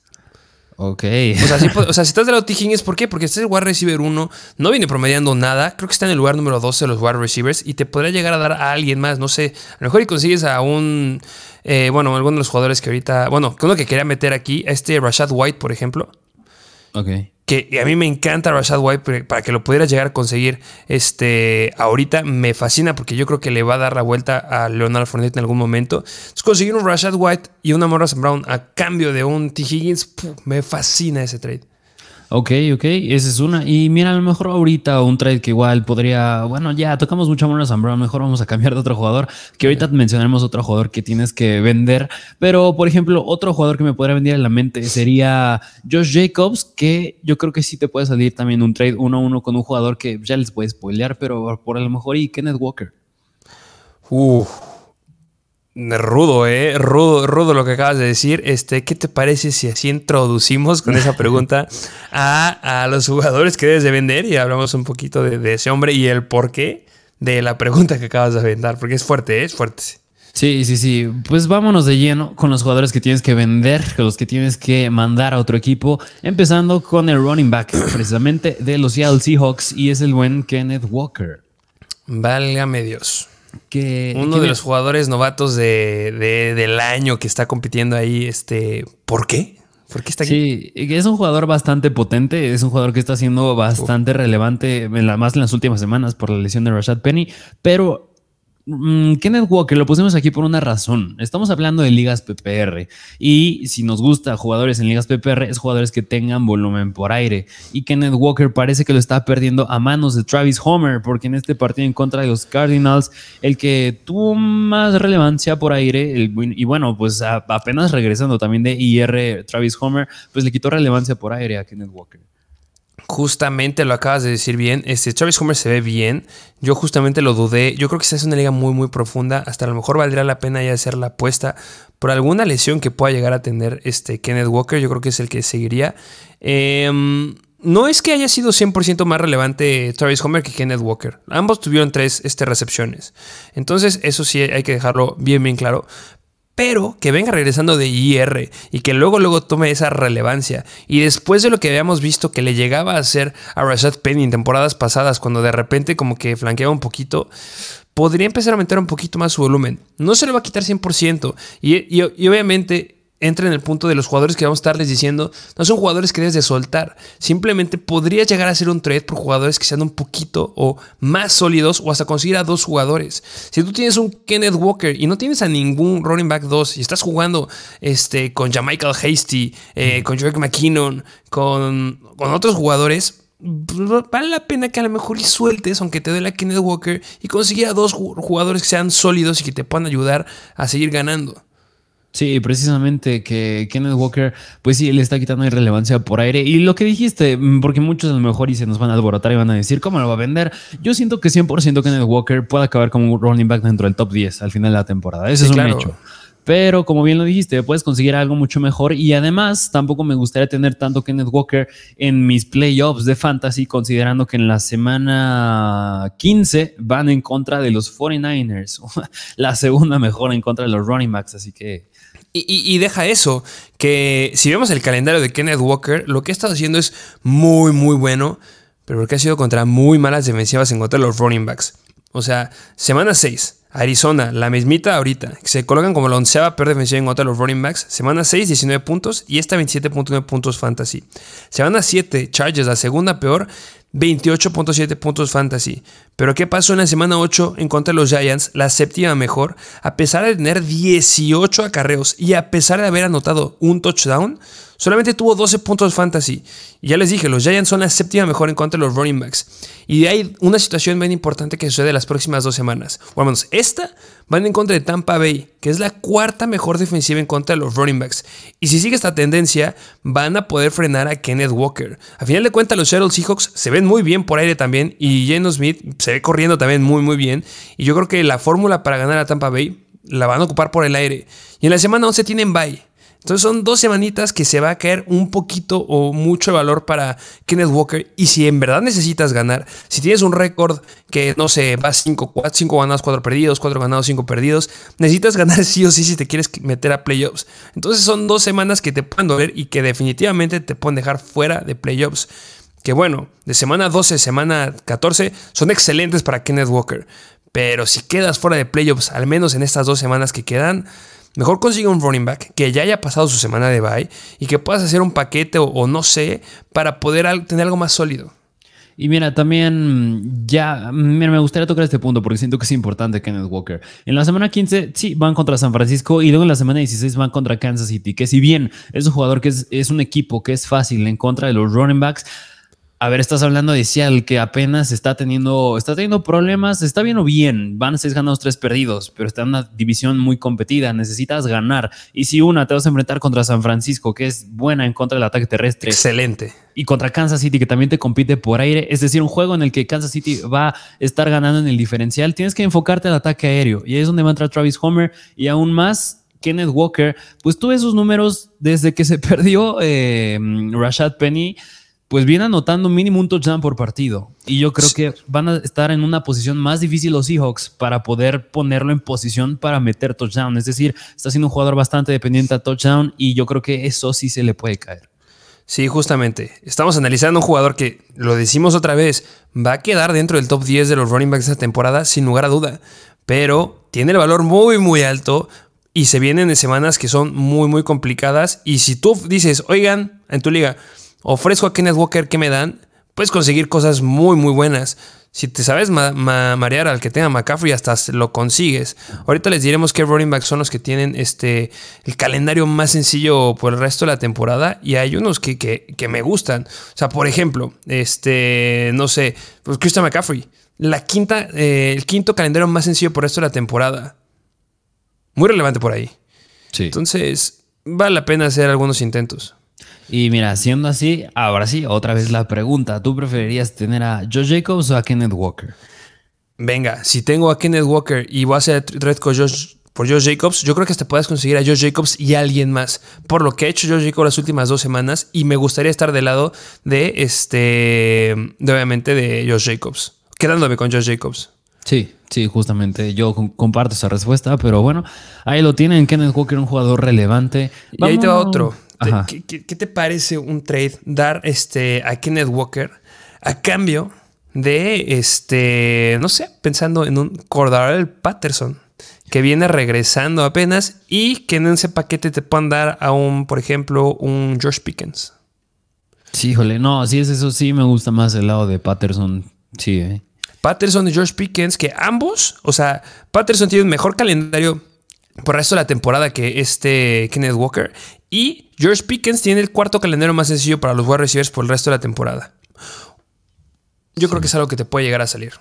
Ok. O sea, si, estás del lado de Higgins, ¿por qué? Porque este es el wide receiver 1, no viene promediando nada, creo que está en el lugar número 12 de los wide receivers y te podría llegar a dar a alguien más, no sé, a lo mejor y consigues a un, eh, bueno, alguno de los jugadores que ahorita, bueno, uno que quería meter aquí, a este Rashad White, por ejemplo. Ok que a mí me encanta Rashad White para que lo pudieras llegar a conseguir este, ahorita. Me fascina porque yo creo que le va a dar la vuelta a Leonard Fournette en algún momento. Entonces, conseguir un Rashad White y una Morrison Brown a cambio de un T. Higgins, me fascina ese trade. Ok, ok, esa es una. Y mira, a lo mejor ahorita un trade que igual podría, bueno, ya tocamos mucho a Sam Brown, mejor vamos a cambiar de otro jugador, que ahorita mencionaremos otro jugador que tienes que vender, pero por ejemplo, otro jugador que me podría venir a la mente sería Josh Jacobs, que yo creo que sí te puede salir también un trade uno a uno con un jugador que ya les puede spoilear, pero por a lo mejor y Kenneth Walker. Uf. Rudo, eh, rudo, rudo lo que acabas de decir. Este, ¿qué te parece si así introducimos con esa pregunta [LAUGHS] a, los jugadores que debes de vender y hablamos un poquito de, ese hombre y el porqué de la pregunta que acabas de vender? Porque es fuerte, ¿eh? es fuerte. Sí, sí, sí. Pues vámonos de lleno con los jugadores que tienes que vender, con los que tienes que mandar a otro equipo, empezando con el running back, [CLEARS THROAT] precisamente de los Seattle Seahawks, y es el buen Kenneth Walker. Válgame Dios. Uno de los jugadores novatos de, del año que está compitiendo ahí, este, ¿por qué? ¿Por qué está aquí? Sí, es un jugador bastante potente, es un jugador que está siendo bastante relevante, más en las últimas semanas por la lesión de Rashad Penny, pero Mm, Kenneth Walker lo pusimos aquí por una razón. Estamos hablando de ligas PPR y si nos gusta jugadores en ligas PPR es jugadores que tengan volumen por aire. Y Kenneth Walker parece que lo está perdiendo a manos de Travis Homer porque en este partido en contra de los Cardinals el que tuvo más relevancia por aire y bueno pues apenas regresando también de IR Travis Homer pues le quitó relevancia por aire a Kenneth Walker. Justamente lo acabas de decir bien. Este Travis Homer se ve bien. Yo justamente lo dudé. Yo creo que esta es una liga muy, muy profunda. Hasta a lo mejor valdría la pena ya hacer la apuesta por alguna lesión que pueda llegar a tener este Kenneth Walker. Yo creo que es el que seguiría. Em, no es que haya sido 100% más relevante Travis Homer que Kenneth Walker. Ambos tuvieron tres este, recepciones. Entonces, eso sí hay que dejarlo bien, bien claro pero que venga regresando de IR y que luego luego tome esa relevancia. Y después de lo que habíamos visto que le llegaba a hacer a Rashad Penny en temporadas pasadas, cuando de repente como que flanqueaba un poquito, podría empezar a aumentar un poquito más su volumen. No se le va a quitar 100%. Y, y obviamente entra en el punto de los jugadores que vamos a estarles diciendo, no son jugadores que debes de soltar. Simplemente podría llegar a ser un trade por jugadores que sean un poquito o más sólidos o hasta conseguir a dos jugadores. Si tú tienes un Kenneth Walker y no tienes a ningún running back 2 y estás jugando este, con Jamichael Hasty, eh, con George McKinnon, con, con otros jugadores, vale la pena que a lo mejor y sueltes, aunque te dé la Kenneth Walker, y conseguir a dos jugadores que sean sólidos y que te puedan ayudar a seguir ganando. Sí, precisamente que Kenneth Walker, pues sí, le está quitando irrelevancia por aire. Y lo que dijiste, mm, porque muchos a lo mejor y se nos van a alborotar y van a decir, ¿cómo lo va a vender? Yo siento que 100% Kenneth Walker puede acabar como un running back dentro del top 10 al final de la temporada. Ese es un hecho. Pero como bien lo dijiste, puedes conseguir algo mucho mejor. Y además, tampoco me gustaría tener tanto Kenneth Walker en mis playoffs de fantasy, considerando que en la semana 15 van en contra de los 49ers. [LAUGHS] la segunda mejor en contra de los running backs. Así que y, deja eso, que si vemos el calendario de Kenneth Walker, lo que ha estado haciendo es muy, muy bueno, pero porque ha sido contra muy malas defensivas en contra de los running backs. O sea, semana 6, Arizona, la mismita ahorita, se colocan como la onceava peor defensiva en contra de los running backs. Semana 6, 19 puntos y esta 27.9 puntos fantasy. Semana 7, Chargers, la segunda peor, 28.7 puntos fantasy. Pero ¿qué pasó en la semana 8 en contra de los Giants? La séptima mejor, a pesar de tener 18 acarreos y a pesar de haber anotado un touchdown, solamente tuvo 12 puntos fantasy. Y ya les dije, los Giants son la séptima mejor en contra de los running backs. Y de ahí una situación bien importante que sucede las próximas dos semanas. Bueno, menos esta van en contra de Tampa Bay, que es la cuarta mejor defensiva en contra de los running backs. Y si sigue esta tendencia, van a poder frenar a Kenneth Walker. A final de cuentas, los Seattle Seahawks se ven muy bien por aire también. Y Geno Smith se ve corriendo también muy, muy bien. Y yo creo que la fórmula para ganar a Tampa Bay la van a ocupar por el aire. Y en la semana 11 tienen bye. Entonces son dos semanitas que se va a caer un poquito o mucho de valor para Kenneth Walker. Y si en verdad necesitas ganar, si tienes un récord que no sé, va 5 ganados, 4 perdidos, 4 ganados, 5 perdidos, necesitas ganar sí o sí si te quieres meter a playoffs. Entonces son dos semanas que te pueden doler y que definitivamente te pueden dejar fuera de playoffs. Que bueno, de semana 12, semana 14 son excelentes para Kenneth Walker. Pero si quedas fuera de playoffs, al menos en estas dos semanas que quedan, Mejor consigue un running back que ya haya pasado su semana de bye y que puedas hacer un paquete o, no sé para poder tener algo más sólido. Y mira, también ya, mira, me gustaría tocar este punto porque siento que es importante Kenneth Walker. En la semana 15, sí, van contra San Francisco y luego en la semana 16 van contra Kansas City, que si bien es un jugador que es un equipo que es fácil en contra de los running backs, a ver, estás hablando de Seattle que apenas está teniendo, está teniendo problemas, está bien o bien, van seis ganados, tres perdidos, pero está en una división muy competida, necesitas ganar. Y si una te vas a enfrentar contra San Francisco, que es buena en contra del ataque terrestre. Excelente. Y contra Kansas City, que también te compite por aire, es decir, un juego en el que Kansas City va a estar ganando en el diferencial, tienes que enfocarte al ataque aéreo. Y ahí es donde va a entrar Travis Homer y aún más Kenneth Walker, pues tuve esos números desde que se [LAUGHS] perdió eh, Rashad Penny pues viene anotando mínimo un touchdown por partido. Y yo creo que van a estar en una posición más difícil los Seahawks para poder ponerlo en posición para meter touchdown. Es decir, está siendo un jugador bastante dependiente a touchdown y yo creo que eso sí se le puede caer. Sí, justamente. Estamos analizando un jugador que, lo decimos otra vez, va a quedar dentro del top 10 de los running backs de esta temporada, sin lugar a duda. Pero tiene el valor muy, muy alto y se vienen de semanas que son muy, muy complicadas. Y si tú dices, oigan, en tu liga, ofrezco a Kenneth Walker que me dan, puedes conseguir cosas muy, muy buenas. Si te sabes marear al que tenga McCaffrey, hasta lo consigues. Ahorita les diremos qué running backs son los que tienen este, el calendario más sencillo por el resto de la temporada. Y hay unos que, que, me gustan. O sea, por ejemplo, este, no sé, pues Christian McCaffrey. La quinta, eh, el quinto calendario más sencillo por el resto de la temporada. Muy relevante por ahí. Sí. Entonces, vale la pena hacer algunos intentos. Y mira, siendo así, ahora sí, otra vez la pregunta. ¿Tú preferirías tener a Joe Jacobs o a Kenneth Walker? Venga, si tengo a Kenneth Walker y voy a hacer red con Josh, por Josh Jacobs, yo creo que hasta puedes conseguir a Josh Jacobs y a alguien más. Por lo que ha hecho Josh Jacobs las últimas dos semanas. Y me gustaría estar del lado de este. De, obviamente de Josh Jacobs. Quedándome con Josh Jacobs. Sí, sí, justamente yo comparto esa respuesta, pero bueno, ahí lo tienen. Kenneth Walker, un jugador relevante. Y ahí te va otro. ¿Qué, te parece un trade dar este, a Kenneth Walker a cambio de, este, no sé, pensando en un Cordarel Patterson que viene regresando apenas y que en ese paquete te puedan dar a un, por ejemplo, un George Pickens? Sí, híjole, no, sí es eso, sí me gusta más el lado de Patterson, sí. Eh. Patterson y George Pickens, que ambos, o sea, Patterson tiene un mejor calendario por el resto de la temporada que este Kenneth Walker. Y George Pickens tiene el cuarto calendario más sencillo para los wide receivers por el resto de la temporada. Yo creo que es algo que te puede llegar a salir.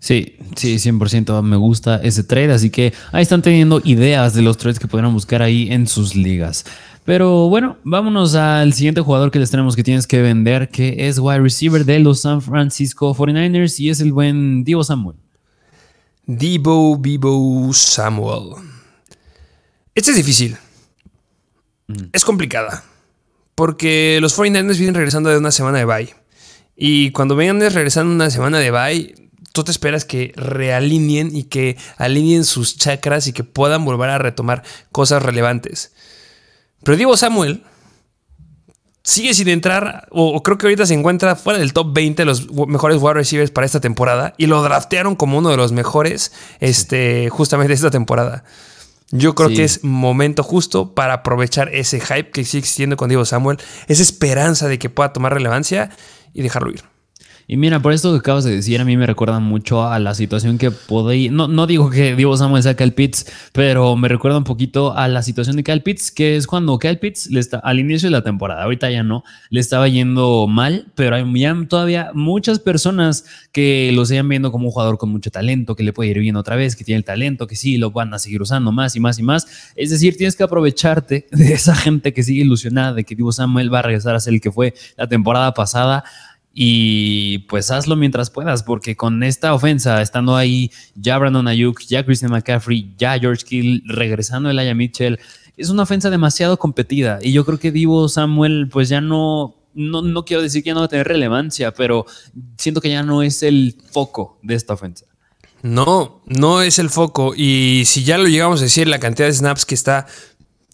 Sí, sí, 100% me gusta ese trade, así que ahí están teniendo ideas de los trades que podrán buscar ahí en sus ligas. Pero bueno, vámonos al siguiente jugador que les tenemos que tienes que vender, que es wide receiver de los San Francisco 49ers y es el buen Divo Samuel. Divo Vivo Samuel. Este es difícil. Es complicada. Porque los 49ers vienen regresando de una semana de bye. Y cuando vengan regresando una semana de bye, tú te esperas que realineen y que alineen sus chakras y que puedan volver a retomar cosas relevantes. Pero Diego Samuel sigue sin entrar, o, creo que ahorita se encuentra fuera del top 20 de los mejores wide receivers para esta temporada. Y lo draftearon como uno de los mejores este, justamente esta temporada. Yo creo que es momento justo para aprovechar ese hype que sigue existiendo con Diego Samuel, esa esperanza de que pueda tomar relevancia y dejarlo ir. Y mira, por esto que acabas de decir, a mí me recuerda mucho a la situación que podéis. No, no digo que Diego Samuel sea Kyle Pitts, pero me recuerda un poquito a la situación de Kyle Pitts, que es cuando Kyle Pitts le está, al inicio de la temporada, ahorita ya no, le estaba yendo mal, pero hay todavía muchas personas que lo sigan viendo como un jugador con mucho talento, que le puede ir bien otra vez, que tiene el talento, que sí, lo van a seguir usando más y más y más. Es decir, tienes que aprovecharte de esa gente que sigue ilusionada de que Diego Samuel va a regresar a ser el que fue la temporada pasada Y pues hazlo mientras puedas, porque con esta ofensa, estando ahí ya Brandon Ayuk, ya Christian McCaffrey, ya George Kill, regresando Elijah Mitchell, es una ofensa demasiado competida. Y yo creo que Divo Samuel, pues ya no, no, no quiero decir que ya no va a tener relevancia, pero siento que ya no es el foco de esta ofensa. No, no es el foco. Y si ya lo llegamos a decir, la cantidad de snaps que está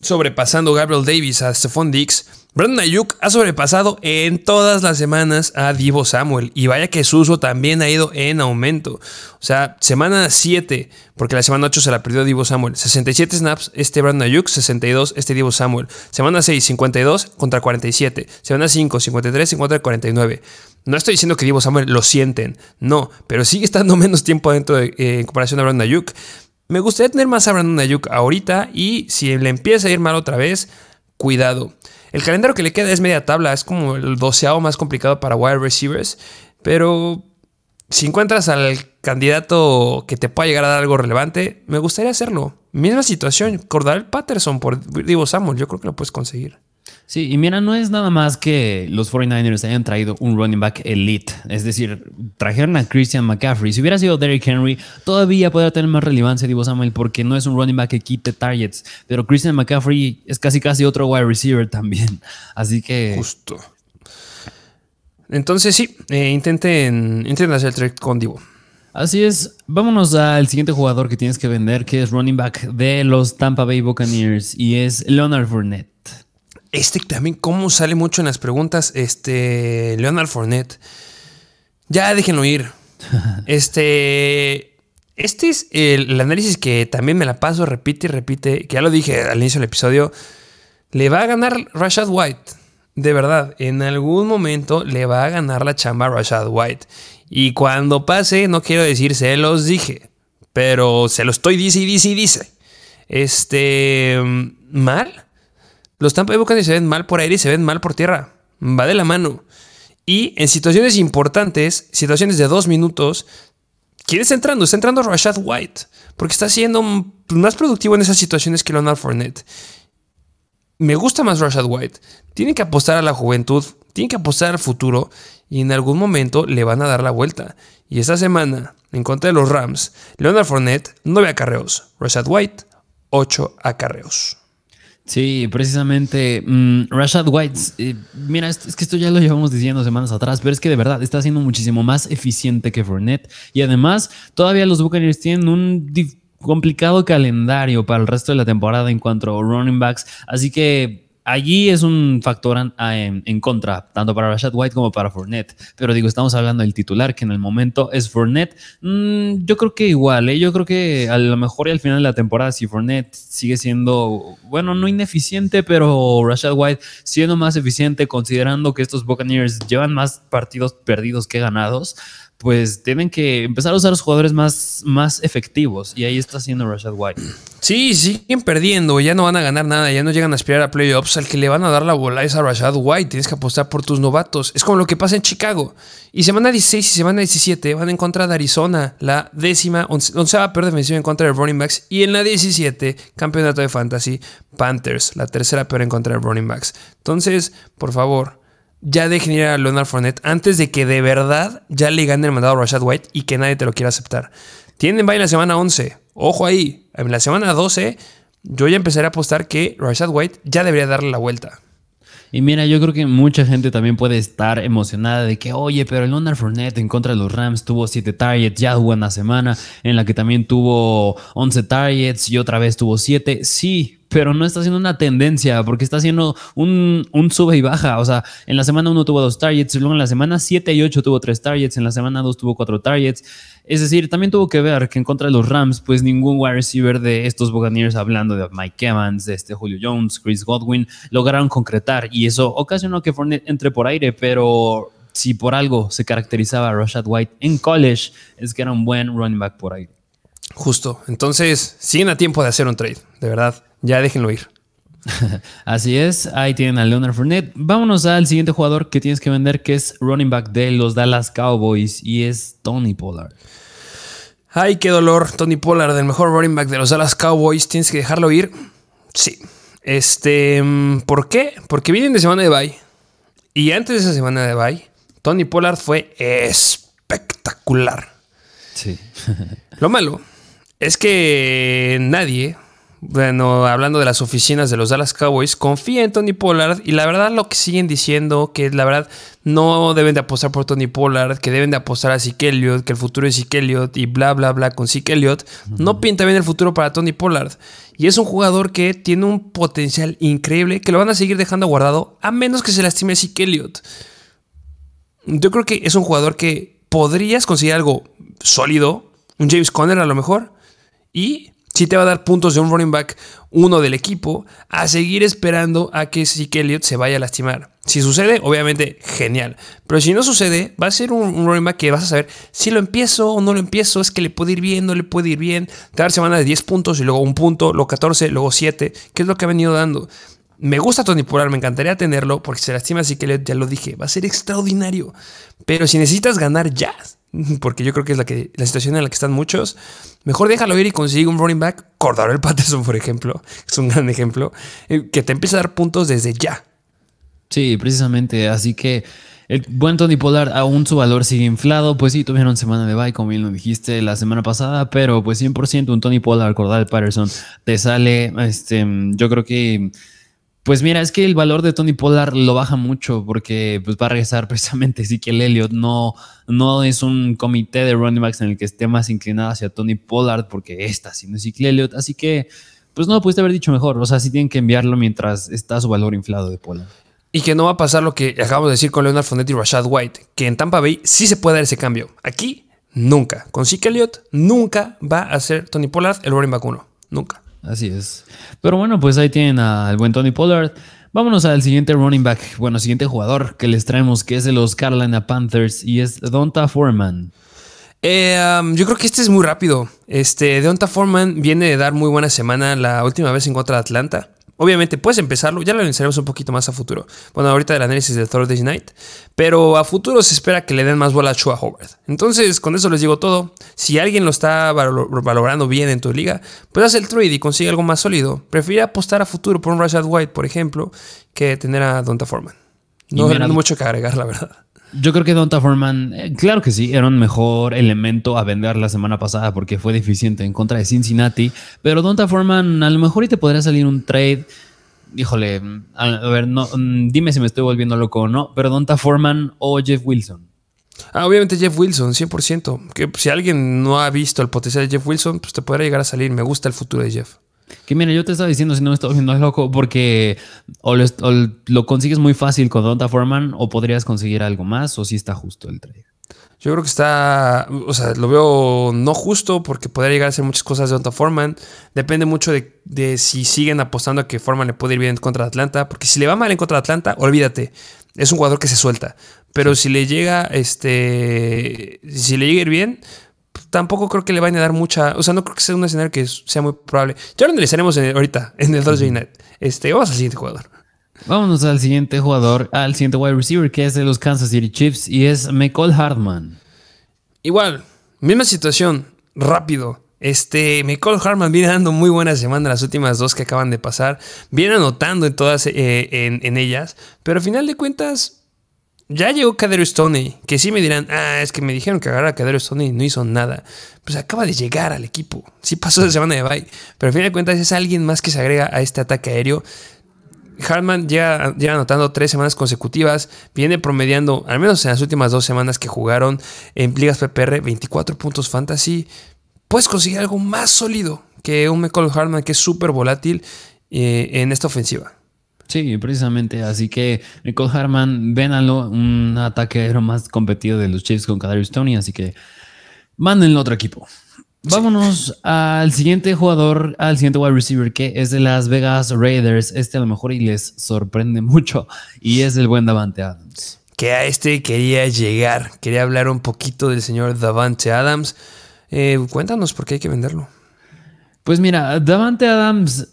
sobrepasando Gabriel Davis a Stephon Dix, Brandon Ayuk ha sobrepasado en todas las semanas a Divo Samuel. Y vaya que su uso también ha ido en aumento. O sea, semana 7, porque la semana 8 se la perdió Divo Samuel. 67 snaps este Brandon Ayuk, 62 este Divo Samuel. Semana 6, 52 contra 47. Semana 5, 53 contra 49. No estoy diciendo que Divo Samuel lo sienten, no, pero sigue estando [LAUGHS] menos tiempo dentro de, eh, en comparación a Brandon Ayuk. Me gustaría tener más a Brandon Ayuk ahorita y si le empieza a ir mal otra vez, cuidado. El calendario que le queda es media tabla, es como el doceavo más complicado para wide receivers, pero si encuentras al candidato que te pueda llegar a dar algo relevante, me gustaría hacerlo. Misma situación, Cordal Patterson por Divo Samuel, yo creo que lo puedes conseguir. Sí, y mira, no es nada más que los 49ers hayan traído un running back elite. Es decir, trajeron a Christian McCaffrey. Si hubiera sido Derrick Henry, todavía podría tener más relevancia Divo Samuel porque no es un running back que quite targets. Pero Christian McCaffrey es casi casi otro wide receiver también. [LAUGHS] Así que. Justo. Entonces sí, eh, intenten, intenten hacer el trade con Divo. Así es, vámonos al siguiente jugador que tienes que vender, que es running back de los Tampa Bay Buccaneers y es Leonard Fournette. Este también, como sale mucho en las preguntas, este, Leonard Fournette. Ya déjenlo ir. [LAUGHS] Este, este es el, análisis que también me la paso, repite y repite, que ya lo dije al inicio del episodio. Le va a ganar Rashad White. De verdad, en algún momento le va a ganar la chamba a Rashad White. Y cuando pase, no quiero decir se los dije, pero se lo estoy dice y dice y dice. Este, mal. Los Tampa Bay Buccaneers se ven mal por aire y se ven mal por tierra. Va de la mano. Y en situaciones importantes, situaciones de dos minutos, ¿quién está entrando? Está entrando Rashad White. Porque está siendo más productivo en esas situaciones que Leonard Fournette. Me gusta más Rashad White. Tiene que apostar a la juventud, tiene que apostar al futuro y en algún momento le van a dar la vuelta. Y esta semana, en contra de los Rams, Leonard Fournette, 9 acarreos. Rashad White, 8 acarreos. Sí, precisamente mm, Rashad White, eh, mira, es, que esto ya lo llevamos diciendo semanas atrás, pero es que de verdad está siendo muchísimo más eficiente que Fournette. Y además todavía los Buccaneers tienen un complicado calendario para el resto de la temporada en cuanto a running backs, así que allí es un factor en, contra, tanto para Rashad White como para Fournette. Pero digo, estamos hablando del titular, que en el momento es Fournette. Mm, yo creo que igual, ¿eh? yo creo que a lo mejor y al final de la temporada, si Fournette sigue siendo, bueno, no ineficiente, pero Rashad White siendo más eficiente, considerando que estos Buccaneers llevan más partidos perdidos que ganados pues tienen que empezar a usar los jugadores más, más efectivos. Y ahí está haciendo Rashad White. Sí, siguen perdiendo, ya no van a ganar nada, ya no llegan a aspirar a playoffs. Al que le van a dar la bola es a Rashad White. Tienes que apostar por tus novatos. Es como lo que pasa en Chicago. Y semana 16 y semana 17 van en contra de Arizona, la décima, onceava peor defensiva en contra de running backs. Y en la 17, campeonato de fantasy, Panthers, la tercera peor en contra de running backs. Entonces, por favor ya dejen ir a Leonard Fournette antes de que de verdad ya le gane el mandado a Rashad White y que nadie te lo quiera aceptar. Tienen bye en la semana 11. Ojo ahí. En la semana 12 yo ya empezaré a apostar que Rashad White ya debería darle la vuelta. Y mira, yo creo que mucha gente también puede estar emocionada de que, oye, pero el Leonard Fournette en contra de los Rams tuvo 7 targets, ya hubo una semana en la que también tuvo 11 targets y otra vez tuvo 7. Sí, pero no está haciendo una tendencia porque está haciendo un, un, sube y baja. O sea, en la semana 1 tuvo 2 targets, luego en la semana 7 y 8 tuvo 3 targets, en la semana 2 tuvo 4 targets. Es decir, también tuvo que ver que en contra de los Rams, pues ningún wide receiver de estos Buccaneers, hablando de Mike Evans, de este Julio Jones, Chris Godwin, lograron concretar y eso ocasionó que Fournette entre por aire, pero si por algo se caracterizaba a Rashad White en college, es que era un buen running back por aire. Justo. Entonces, siguen a tiempo de hacer un trade, de verdad. Ya déjenlo ir. [LAUGHS] Así es, ahí tienen a Leonard Fournette. Vámonos al siguiente jugador que tienes que vender, que es running back de los Dallas Cowboys y es Tony Pollard. Ay, qué dolor, Tony Pollard, del mejor running back de los Dallas Cowboys. ¿Tienes que dejarlo ir? Sí. Este, ¿por qué? Porque vienen de semana de bye. Y antes de esa semana de bye, Tony Pollard fue espectacular. Sí. [LAUGHS] Lo malo es que nadie, bueno, hablando de las oficinas de los Dallas Cowboys, confía en Tony Pollard y la verdad lo que siguen diciendo que la verdad no deben de apostar por Tony Pollard, que deben de apostar a Zeke Elliott, que el futuro es Zeke Elliott y bla bla bla con Zeke Elliott, no pinta bien el futuro para Tony Pollard. Y es un jugador que tiene un potencial increíble que lo van a seguir dejando guardado a menos que se lastime Zeke Elliott. Yo creo que es un jugador que podrías conseguir algo sólido, un James Conner a lo mejor, y si te va a dar puntos de un running back uno del equipo a seguir esperando a que Zeke Elliott se vaya a lastimar. Si sucede, obviamente, genial. Pero si no sucede, va a ser un, running back que vas a saber si lo empiezo o no lo empiezo. Es que le puede ir bien, no le puede ir bien. Te dar semana de 10 puntos y luego un punto, luego 14, luego 7, que es lo que ha venido dando. Me gusta Tony Pollard, me encantaría tenerlo porque se lastima así que ya lo dije, va a ser extraordinario. Pero si necesitas ganar ya, [LAUGHS] porque yo creo que es la, que, la situación en la que están muchos, mejor déjalo ir y consigue un running back, el Patterson, por ejemplo, [LAUGHS] es un gran ejemplo, eh, que te empiece a dar puntos desde ya. Sí, precisamente, así que el buen Tony Pollard aún su valor sigue inflado, pues sí, tuvieron semana de bye, como bien lo dijiste la semana pasada, pero pues 100% un Tony Pollard, el Patterson, te sale, este, yo creo que pues mira, es que el valor de Tony Pollard lo baja mucho porque pues, va a regresar [LAUGHS] precisamente el Elliott. No, no es un comité de running backs en el que esté más inclinado hacia Tony Pollard porque está haciendo Ezekiel Elliott. Así que, pues no lo pudiste haber dicho mejor. O sea, sí tienen que enviarlo mientras está su valor inflado de Pollard. Y que no va a pasar lo que acabamos de decir con Leonard Fournette y Rashad White, que en Tampa Bay sí se puede dar ese cambio. Aquí, nunca. Con Zeke Elliott, nunca va a ser Tony Pollard el running back 1. Nunca. Así es. Pero bueno, pues ahí tienen al buen Tony Pollard. Vámonos al siguiente running back, bueno, siguiente jugador que les traemos, que es de los Carolina Panthers y es Donta Foreman. Eh, um, yo creo que este es muy rápido. Este, Donta Foreman viene de dar muy buena semana la última vez en contra de Atlanta. Obviamente puedes empezarlo, ya lo analizaremos un poquito más a futuro. Bueno, ahorita el análisis de Thursday Night, pero a futuro se espera que le den más bola a Chua Howard. Entonces, con eso les digo todo. Si alguien lo está valorando bien en tu liga, pues haz el trade y consigue algo más sólido. Prefiero apostar a futuro por un Rashad White, por ejemplo, que tener a Donta Foreman. No, hay mucho que agregar, la verdad. Yo creo que Donta Foreman, eh, claro que sí, era un mejor elemento a vender la semana pasada porque fue deficiente en contra de Cincinnati. Pero Donta Foreman, a lo mejor y te podría salir un trade. Híjole, a, ver, no, mm, dime si me estoy volviendo loco o no, pero Donta Foreman o Jeff Wilson. Ah, obviamente Jeff Wilson, 100%. Que si alguien no ha visto el potencial de Jeff Wilson, pues te podrá llegar a salir. Me gusta el futuro de Jeff. Que mira, yo te estaba diciendo si no me estoy viendo loco, porque o lo, consigues muy fácil con Donta Foreman o podrías conseguir algo más o si está justo el trade. Yo creo que está, o sea, lo veo no justo porque podría llegar a hacer muchas cosas de Donta Foreman. Depende mucho de, si siguen apostando a que Foreman le puede ir bien en contra de Atlanta, porque si le va mal en contra de Atlanta, olvídate, es un jugador que se suelta. Pero si le llega, este, si le llega a ir bien, tampoco creo que le vayan a dar mucha. O sea, no creo que sea un escenario que sea muy probable. Ya lo analizaremos ahorita en el Thursday Night. Este, vamos al siguiente jugador. Vámonos al siguiente jugador, al siguiente wide receiver que es de los Kansas City Chiefs y es McCall Hartman. Igual, misma situación, rápido. Este, McCall Hartman viene dando muy buena semana las últimas dos que acaban de pasar. Viene anotando en todas eh, en, en ellas, pero al final de cuentas ya llegó Cadero Stoney, que sí me dirán, ah, es que me dijeron que agarrar a Cadero Stoney y no hizo nada. Pues acaba de llegar al equipo. Sí pasó esa semana de bye. Pero al fin de cuentas es alguien más que se agrega a este ataque aéreo. Hartman ya anotando tres semanas consecutivas. Viene promediando, al menos en las últimas dos semanas que jugaron en Ligas PPR, 24 puntos fantasy. Puedes conseguir algo más sólido que un McCall Hartman que es súper volátil eh, en esta ofensiva. Sí, precisamente. Así que Nicole Harman, vénalo, un ataque aéreo más competido de los Chiefs con Kadarius Tony. Así que mándenlo a otro equipo. Vámonos al siguiente jugador, al siguiente wide receiver que es de Las Vegas Raiders. Este a lo mejor y les sorprende mucho y es el buen Davante Adams. Que a este quería llegar, quería hablar un poquito del señor Davante Adams. Eh, cuéntanos por qué hay que venderlo. Pues mira, Davante Adams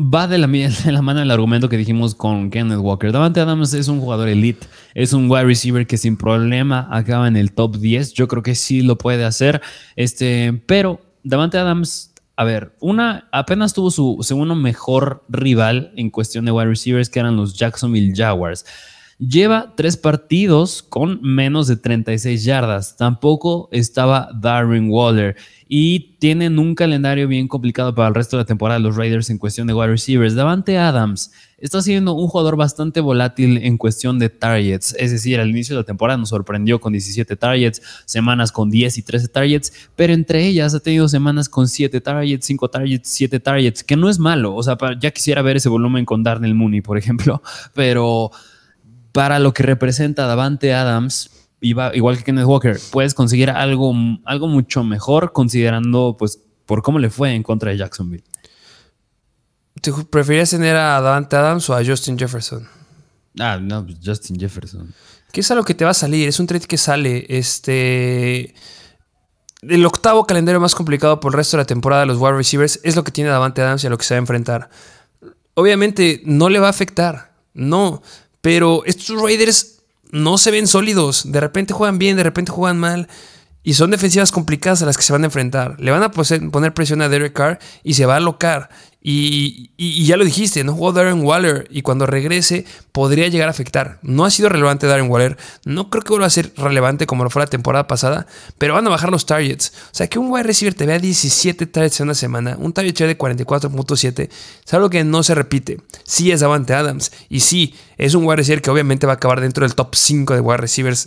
va de la, [LAUGHS] la mano el argumento que dijimos con Kenneth Walker. Davante Adams es un jugador elite, es un wide receiver que sin problema acaba en el top 10. Yo creo que sí lo puede hacer. Este, pero Davante Adams, a ver, una apenas tuvo su segundo mejor rival en cuestión de wide receivers, que eran los Jacksonville Jaguars. Lleva tres partidos con menos de 36 yardas. Tampoco estaba Darren Waller. Y tienen un calendario bien complicado para el resto de la temporada los Raiders en cuestión de wide receivers. Davante Adams está siendo un jugador bastante volátil en cuestión de targets. Es decir, al inicio de la temporada nos sorprendió con 17 targets, semanas con 10 y 13 targets, pero entre ellas ha tenido semanas con 7 targets, 5 targets, 7 targets, que no es malo. O sea, ya quisiera ver ese volumen con Darnell Mooney, por ejemplo, [LAUGHS] pero para lo que representa Davante Adams, igual que Kenneth Walker, puedes conseguir algo, algo mucho mejor considerando pues por cómo le fue en contra de Jacksonville. ¿Te preferirías tener a Davante Adams o a Justin Jefferson? Ah, no, pues, Justin Jefferson. ¿Qué es algo que te va a salir? Es un trade que sale. Este. El octavo calendario más complicado por el resto de la temporada de los wide receivers es lo que tiene Davante Adams y a lo que se va a enfrentar. Obviamente no le va a afectar, no, pero estos Raiders no se ven sólidos. De repente juegan bien, de repente juegan mal. Y son defensivas complicadas a las que se van a enfrentar. Le van a poner presión a Derek Carr y se va a alocar. Y, ya lo dijiste, no jugó Darren Waller y cuando regrese podría llegar a afectar. No ha sido relevante Darren Waller, no creo que vuelva a ser relevante como lo fue la temporada pasada, pero van a bajar los targets. O sea, que un wide receiver te vea 17 targets en una semana, un target share de 44.7, es algo que no se repite. Sí es Davante Adams y sí, es un wide receiver que obviamente va a acabar dentro del top 5 de wide receivers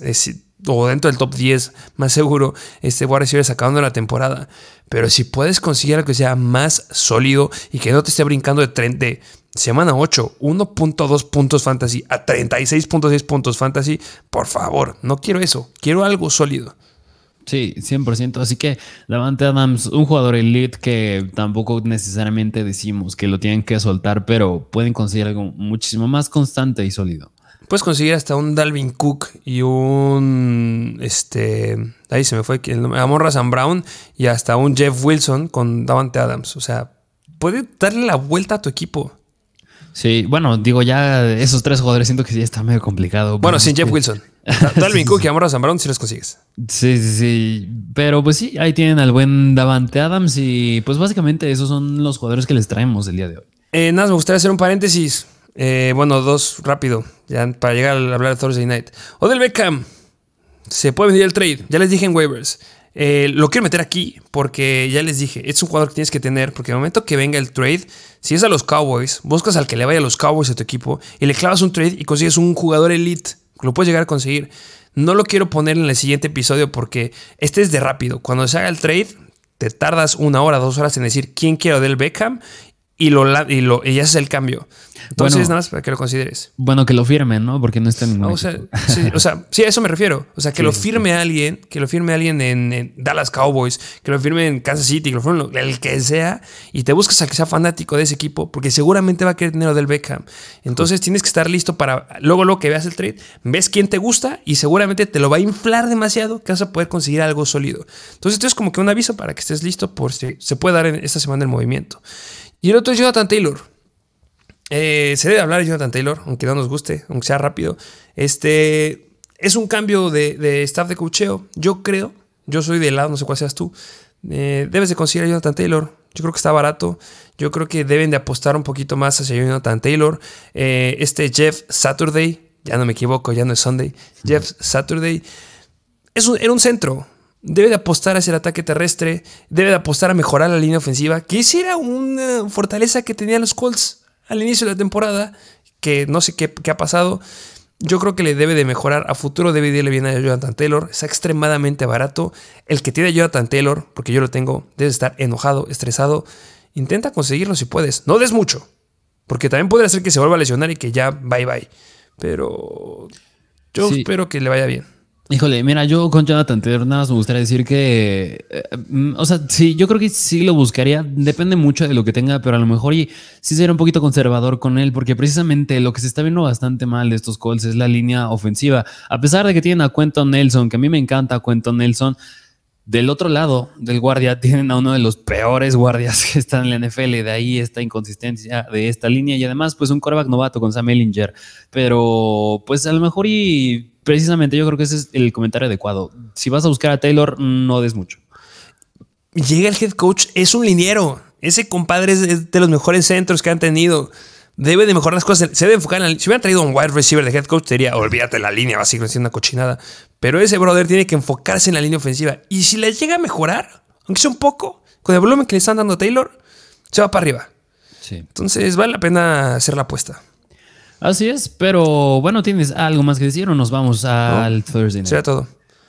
o dentro del top 10, más seguro, este wide receiver acabando la temporada. Pero si puedes conseguir algo que sea más sólido y que no te esté brincando de, de semana 8, 1.2 puntos fantasy a 36.6 puntos fantasy, por favor, no quiero eso, quiero algo sólido. Sí, 100%. Así que Davante Adams, un jugador elite que tampoco necesariamente decimos que lo tienen que soltar, pero pueden conseguir algo muchísimo más constante y sólido. Puedes conseguir hasta un Dalvin Cook y un. Este. Ahí se me fue el nombre. Amorra Sam Brown y hasta un Jeff Wilson con Davante Adams. O sea, puede darle la vuelta a tu equipo. Sí, bueno, digo, ya esos tres jugadores siento que sí está medio complicado. Bueno, sin Jeff Wilson. [LAUGHS] Dalvin Cook y Amorra Sam Brown si los consigues. Sí, sí, sí. Pero pues sí, ahí tienen al buen Davante Adams y pues básicamente esos son los jugadores que les traemos el día de hoy. Eh, nada, me gustaría hacer un paréntesis. Eh, bueno, dos rápido, ya para llegar a hablar de Thursday Night. Odell Beckham, se puede venir el trade, ya les dije en waivers. Eh, lo quiero meter aquí porque ya les dije, es un jugador que tienes que tener porque el momento que venga el trade, si es a los Cowboys, buscas al que le vaya a los Cowboys a tu equipo y le clavas un trade y consigues un jugador elite, lo puedes llegar a conseguir. No lo quiero poner en el siguiente episodio porque este es de rápido. Cuando se haga el trade, te tardas una hora, dos horas en decir quién quiero del Beckham y, lo, y, lo, y ya es el cambio. Entonces, nada más para que lo consideres. Bueno, que lo firmen, ¿no? Porque no está en ningún o sea, sí, o sea, [LAUGHS] sí, a eso me refiero. O sea, que lo firme alguien, que lo firme alguien en, Dallas Cowboys, que lo firme en Kansas City, que lo firme el que sea, y te buscas a que sea fanático de ese equipo, porque seguramente va a querer dinero del Beckham. Entonces tienes que estar listo para, luego, luego que veas el trade, ves quién te gusta y seguramente te lo va a inflar demasiado que vas a poder conseguir algo sólido. Entonces, esto es como que un aviso para que estés listo por si se puede dar en esta semana el movimiento. Y el otro es Jonathan Taylor. Eh, se debe hablar de Jonathan Taylor, aunque no nos guste, aunque sea rápido. Este es un cambio de, staff de cocheo. Yo creo, yo soy de lado, no sé cuál seas tú. Eh, debes de conseguir a Jonathan Taylor. Yo creo que está barato. Yo creo que deben de apostar un poquito más hacia Jonathan Taylor. Eh, este Jeff Saturday, ya no me equivoco, ya no es Sunday. Jeff Saturday es era un centro debe de apostar hacia el ataque terrestre, debe de apostar a mejorar la línea ofensiva, que esa era una fortaleza que tenían los Colts al inicio de la temporada, que no sé qué, ha pasado. Yo creo que le debe de mejorar. A futuro debe de irle bien a Jonathan Taylor. Está extremadamente barato. El que tiene a Jonathan Taylor, porque yo lo tengo, debe estar enojado, estresado. Intenta conseguirlo si puedes. No des mucho. Porque también puede ser que se vuelva a lesionar y que ya bye bye. Pero yo espero que le vaya bien. Híjole, mira, yo con Jonathan Taylor nada más me gustaría decir que, eh, mm, o sea, sí, yo creo que sí lo buscaría, depende mucho de lo que tenga, pero a lo mejor y sí sería un poquito conservador con él, porque precisamente lo que se está viendo bastante mal de estos Colts es la línea ofensiva. A pesar de que tienen a Quentin Nelson, que a mí me encanta Quentin Nelson, del otro lado del guardia [LAUGHS] tienen a uno de los peores guardias que están en la NFL, de ahí esta inconsistencia de esta línea y además pues un coreback novato con Sam Ellinger, pero pues a lo mejor y precisamente yo creo que ese es el comentario adecuado. Si vas a buscar a Taylor, no des mucho. Llega el head coach, es un liniero. Ese compadre es de los mejores centros que han tenido. Debe de mejorar las cosas. Se debe enfocar en la, Si hubieran traído un wide receiver de head coach, sería olvídate la línea, va a seguir siendo una cochinada. Pero ese brother tiene que enfocarse en la línea ofensiva. Y si le llega a mejorar, aunque sea un poco, con el volumen que le están dando a Taylor, se va para arriba. Sí. Entonces vale la pena hacer la apuesta. Así es, pero bueno, ¿tienes algo más que decir o nos vamos al Thursday night? Será todo.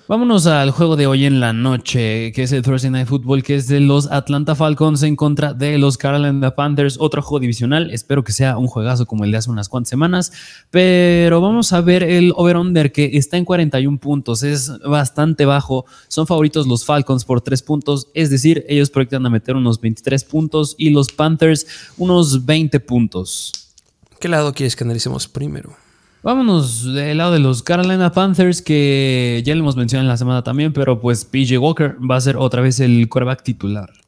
Vámonos al juego de hoy en la noche, que es el Thursday Night Football, que es de los Atlanta Falcons en contra de los Carolina Panthers, otro juego divisional. Espero que sea un juegazo como el de hace unas cuantas semanas, pero vamos a ver el over-under que está en 41 puntos, es bastante bajo. Son favoritos los Falcons por 3 puntos, es decir, ellos proyectan a meter unos 23 puntos y los Panthers unos 20 puntos. ¿Qué lado quieres que analicemos primero? Vámonos del lado de los Carolina Panthers, que ya le hemos mencionado en la semana también, pero pues PJ Walker va a ser otra vez el quarterback titular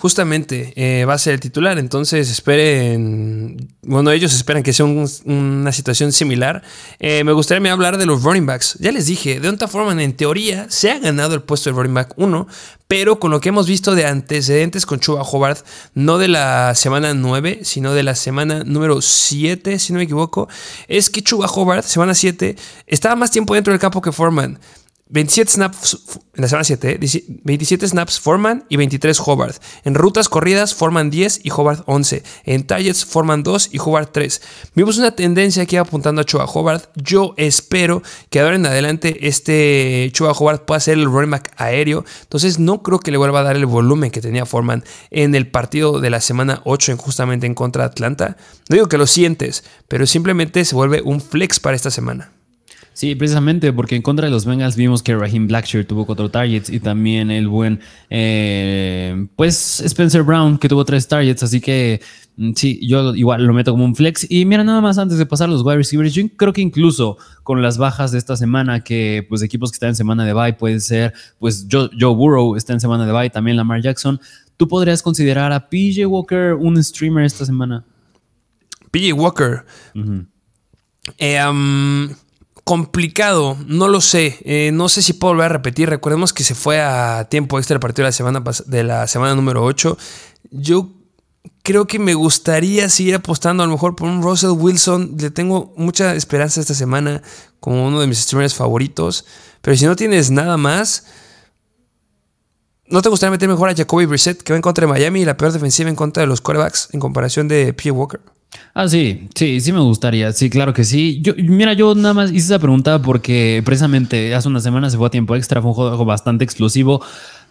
justamente eh, va a ser el titular. Entonces esperen, bueno, ellos esperan que sea una situación similar. Eh, me gustaría hablar de los running backs. Ya les dije, de otra forma, en teoría se ha ganado el puesto de running back 1, pero con lo que hemos visto de antecedentes con Chuba Hobart, no de la semana 9, sino de la semana número 7, si no me equivoco, es que Chuba Hobart, semana 7, estaba más tiempo dentro del campo que Foreman. 27 snaps en la semana 7, 27 snaps Foreman y 23 Hobart. En rutas corridas forman 10 y Hobart 11. En targets forman 2 y Hobart 3. Vimos una tendencia aquí apuntando a Chua Hobart. Yo espero que ahora en adelante este Chua Hobart pueda ser el running back aéreo. Entonces no creo que le vuelva a dar el volumen que tenía Foreman en el partido de la semana 8 justamente en contra de Atlanta. No digo que lo sientes, pero simplemente se vuelve un flex para esta semana. Sí, precisamente porque en contra de los Bengals vimos que Raheem Blackshear tuvo cuatro targets y también el buen, eh, pues Spencer Brown que tuvo tres targets, así que mm, sí, yo igual lo meto como un flex. Y mira, nada más antes de pasar a los wide receivers, yo creo que incluso con las bajas de esta semana, que pues equipos que están en semana de bye puede ser, pues Joe, Burrow está en semana de bye, también Lamar Jackson, ¿tú podrías considerar a PJ Walker un streamer esta semana? PJ Walker complicado, no lo sé. Eh, no sé si puedo volver a repetir. Recordemos que se fue a tiempo extra el partido de la semana, de la semana número 8. Yo creo que me gustaría seguir apostando a lo mejor por un Russell Wilson. Le tengo mucha esperanza esta semana como uno de mis streamers favoritos. Pero si no tienes nada más, ¿no te gustaría meter mejor a Jacoby Brissett que va en contra de Miami y la peor defensiva en contra de los quarterbacks en comparación de P. Walker? Ah, sí, sí, sí me gustaría, sí, claro que sí. Yo, mira, yo nada más hice esa pregunta porque precisamente hace una semana se fue a tiempo extra, fue un juego bastante explosivo,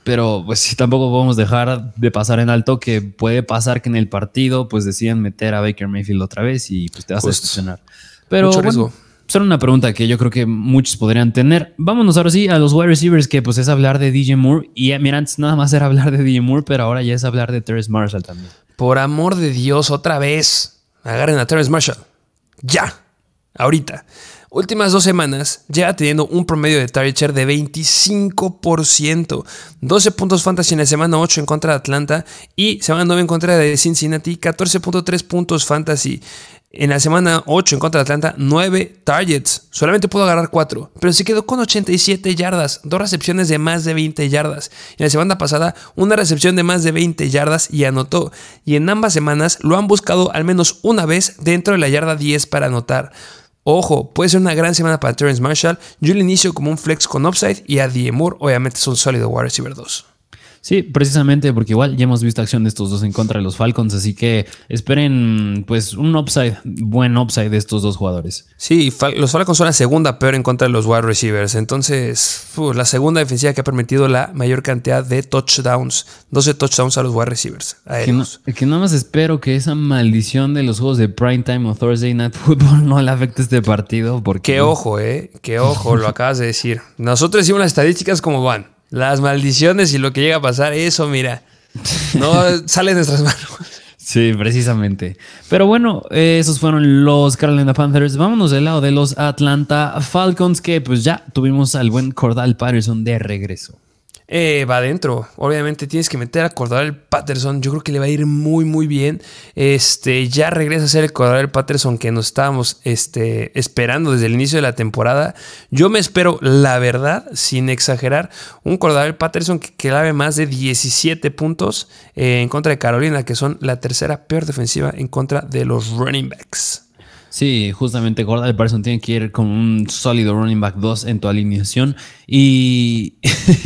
pero pues sí, tampoco podemos dejar de pasar en alto que puede pasar que en el partido pues decían meter a Baker Mayfield otra vez y pues te vas a decepcionar. Pero Mucho bueno, solo una pregunta que yo creo que muchos podrían tener. Vámonos ahora sí a los wide receivers, que pues es hablar de DJ Moore. Y mira, antes nada más era hablar de DJ Moore, pero ahora ya es hablar de Terrence Marshall también. Por amor de Dios, otra vez. Agarren a Terrence Marshall. Ya. Ahorita. Últimas dos semanas, ya teniendo un promedio de target share de 25%. 12 puntos fantasy en la semana 8 en contra de Atlanta y semana 9 en contra de Cincinnati. 14.3 puntos fantasy. En la semana 8 en contra de Atlanta, 9 targets. Solamente pudo agarrar 4, pero se quedó con 87 yardas, dos recepciones de más de 20 yardas. En la semana pasada, una recepción de más de 20 yardas y anotó. Y en ambas semanas lo han buscado al menos una vez dentro de la yarda 10 para anotar. Ojo, puede ser una gran semana para Terrence Marshall. Yo le inicio como un flex con upside y a Moore obviamente es un sólido wide receiver 2. Sí, precisamente porque igual ya hemos visto acción de estos dos en contra de los Falcons, así que esperen pues un upside, buen upside de estos dos jugadores. Sí, los Falcons son la segunda peor en contra de los wide receivers, entonces la segunda defensiva que ha permitido la mayor cantidad de touchdowns, 12 touchdowns a los wide receivers. Que, no, que nada más espero que esa maldición de los juegos de primetime o Thursday Night Football [LAUGHS] no le afecte este partido. Porque... Qué ojo, eh, qué ojo, lo acabas de decir. Nosotros hicimos las estadísticas como van. Las maldiciones y lo que llega a pasar, eso, mira, no [LAUGHS] sale de nuestras manos. Sí, precisamente. Pero bueno, esos fueron los Carolina Panthers. Vámonos del lado de los Atlanta Falcons, que pues ya tuvimos al buen Cordal Patterson de regreso. Eh, va adentro. Obviamente tienes que meter a Cordarel Patterson. Yo creo que le va a ir muy, muy bien. Este, ya regresa a ser el Cordarel Patterson que nos estábamos este, esperando desde el inicio de la temporada. Yo me espero, la verdad, sin exagerar, un Cordarel Patterson que clave más de 17 puntos eh, en contra de Carolina, que son la tercera peor defensiva en contra de los running backs. Sí, justamente Gordon Patterson tiene que ir con un sólido running back 2 en tu alineación [LAUGHS] y,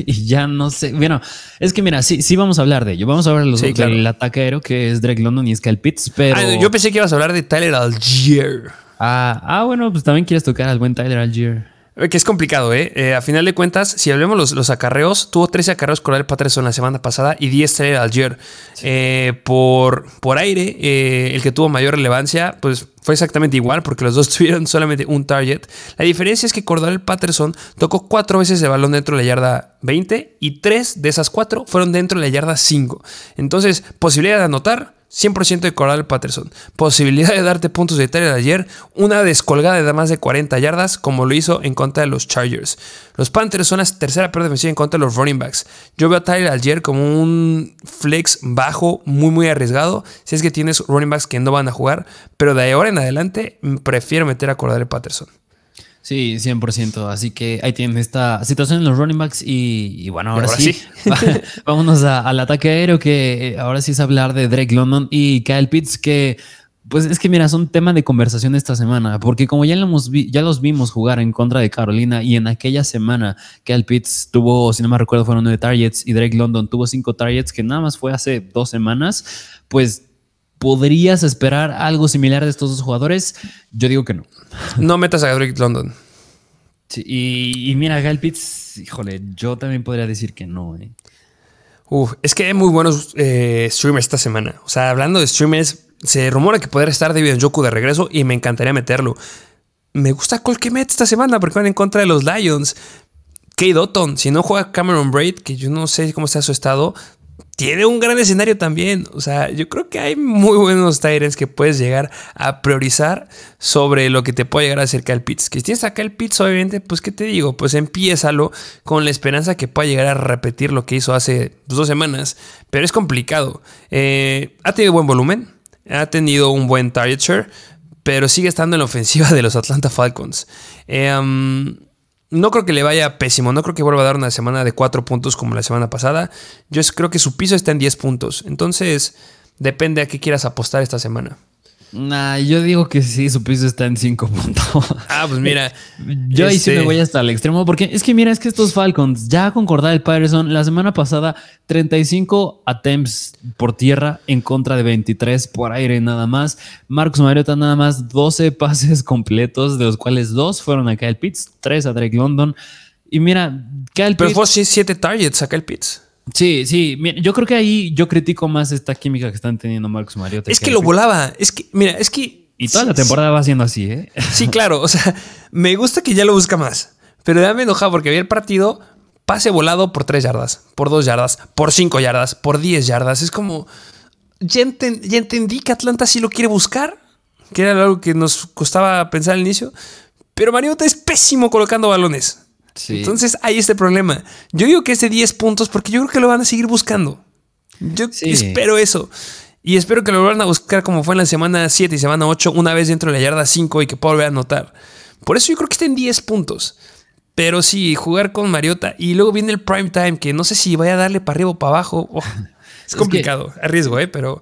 ya no sé. Bueno, es que mira, sí, sí vamos a hablar de ello. Vamos a hablar de los, del ataque aéreo que es Drake London y Sky Pitts, pero. Ah, yo pensé que ibas a hablar de Tyler Algier. Ah, ah, bueno, pues también quieres tocar al buen Tyler Algier. Eh, que es complicado, ¿eh? ¿eh? A final de cuentas, si hablemos los, los acarreos, tuvo 13 acarreos Coral Patterson la semana pasada y 10 Tyler Algier. Eh, por, por aire, el que tuvo mayor relevancia, pues fue exactamente igual porque los dos [LAUGHS] tuvieron solamente un target. La diferencia es que Cordell Patterson tocó cuatro veces el balón dentro de la yarda 20 y tres de esas cuatro fueron dentro de la yarda 5. Entonces, posibilidad de anotar 100% de Coral Patterson. Posibilidad de darte puntos de Tyler de ayer. Una descolgada de más de 40 yardas, como lo hizo en contra de los Chargers. Los Panthers son la tercera peor defensiva en contra de los running backs. Yo veo a Tyler ayer como un flex bajo, muy, muy arriesgado. Si es que tienes running backs que no van a jugar. Pero de ahora en adelante, prefiero meter a Cordell Patterson. Sí, 100%. Así que ahí tienen esta situación en los running backs. Y, bueno, ahora, sí, [LAUGHS] vámonos al ataque aéreo, que eh, ahora sí es hablar de Drake London y Kyle Pitts, que pues es que mira, son tema de conversación esta semana, porque como ya, lo hemos ya los vimos jugar en contra de Carolina y en aquella semana Kyle Pitts tuvo, si no me recuerdo, fueron nueve targets y Drake London tuvo cinco targets, que nada más fue hace dos semanas, pues ¿Podrías esperar algo similar de estos dos jugadores? Yo digo que no. No metas a Drake London. y, mira, Gal Pitts, híjole, yo también podría decir que no. Eh. Uf, es que hay muy buenos eh, streamers esta semana. O sea, hablando de streamers, se rumora que podría estar David Joku de regreso y me encantaría meterlo. Me gusta Colquemet esta semana porque van en contra de los Lions. Kate Dotton, si no juega Cameron Braid, que yo no sé cómo está su estado, tiene un gran escenario también. O sea, yo creo que hay muy buenos Tyrants que puedes llegar a priorizar sobre lo que te puede llegar a hacer Kyle Pitts. Que si tienes acá el Pitts, obviamente, pues, ¿qué te digo? Pues empiézalo con la esperanza que pueda llegar a repetir lo que hizo hace dos semanas. Pero es complicado. Eh, ha tenido buen volumen, ha tenido un buen target share, pero sigue estando en la ofensiva de los Atlanta Falcons. Eh, no creo que le vaya pésimo, no creo que vuelva a dar una semana de 4 puntos como la semana pasada. Yo creo que su piso está en 10 puntos. Entonces, depende a qué quieras apostar esta semana. Nah, yo digo que sí, su piso está en 5 puntos. Ah, pues mira. [LAUGHS] yo ahí sí me este voy hasta el extremo, porque es que mira, es que estos Falcons, ya con el Patterson, la semana pasada, 35 attempts por tierra en contra de 23 por aire nada más. Marcos Mariota nada más 12 [LAUGHS] pases completos, de los cuales dos fueron a Kyle Pitts, 3 a Drake London. Y mira, Kyle Pero fue 7 targets a Kyle Pitts. Sí, sí. Yo creo que ahí yo critico más esta química que están teniendo Marcos Mariota. Es que, lo volaba. Es que, mira, es que. Y toda la temporada va siendo así, ¿eh? Sí, claro. O sea, me gusta que ya lo busca más. Pero ya me enojaba porque había el partido pase volado por 3 yardas, por 2 yardas, por 5 yardas, por 10 yardas. Es como. Ya, ya entendí que Atlanta sí lo quiere buscar, que era algo que nos costaba pensar al inicio. Pero Mariota es pésimo colocando balones. Entonces hay este problema. Yo digo que es de 10 puntos porque yo creo que lo van a seguir buscando. Yo espero eso. Y espero que lo van a buscar como fue en la semana 7 y semana 8, una vez dentro de la yarda 5 y que pueda volver a anotar. Por eso yo creo que está en 10 puntos. Pero sí, jugar con Mariota y luego viene el prime time, que no sé si vaya a darle para arriba o para abajo. Oh. [LAUGHS] Es complicado, es riesgo, ¿eh? Pero.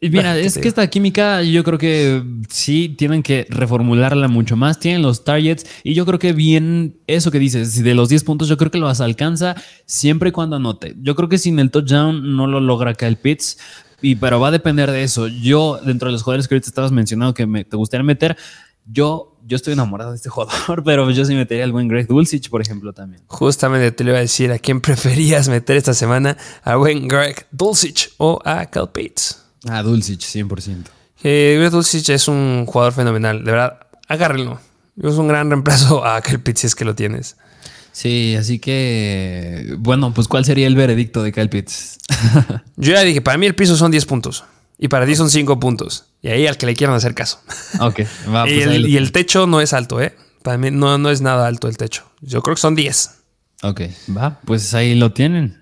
Mira, [LAUGHS] es que esta química yo creo que sí tienen que reformularla mucho más. Tienen los targets y yo creo que bien eso que dices, de los 10 puntos, yo creo que los alcanza siempre y cuando anote. Yo creo que sin el touchdown no lo logra Kyle Pitts. Y, pero va a depender de eso. Yo, dentro de los jugadores que ahorita estabas mencionando que me, te gustaría meter, yo, yo estoy enamorado de este jugador, [LAUGHS] pero yo sí metería al buen Greg Dulcich, por ejemplo, también. Justamente te le iba a decir a quién [LAUGHS] preferías meter esta semana, a buen Greg Dulcich o a Cal Bates. A Dulcich, 100%. Eh, Greg Dulcich es un jugador fenomenal, de verdad, agárrenlo. Es un gran reemplazo a Cal Pitts si es que lo tienes. Sí, así que, bueno, pues ¿cuál sería el veredicto de Kyle Pitts? [LAUGHS] Yo ya dije, para mí el piso son 10 puntos. Y para ti son 5 puntos. Y ahí al que le quieran hacer caso. Ok. Va, [LAUGHS] y, pues el, y, el, techo no es alto, ¿eh? Para mí no, no es nada alto el techo. Yo creo que son 10. Ok, va, pues ahí lo tienen.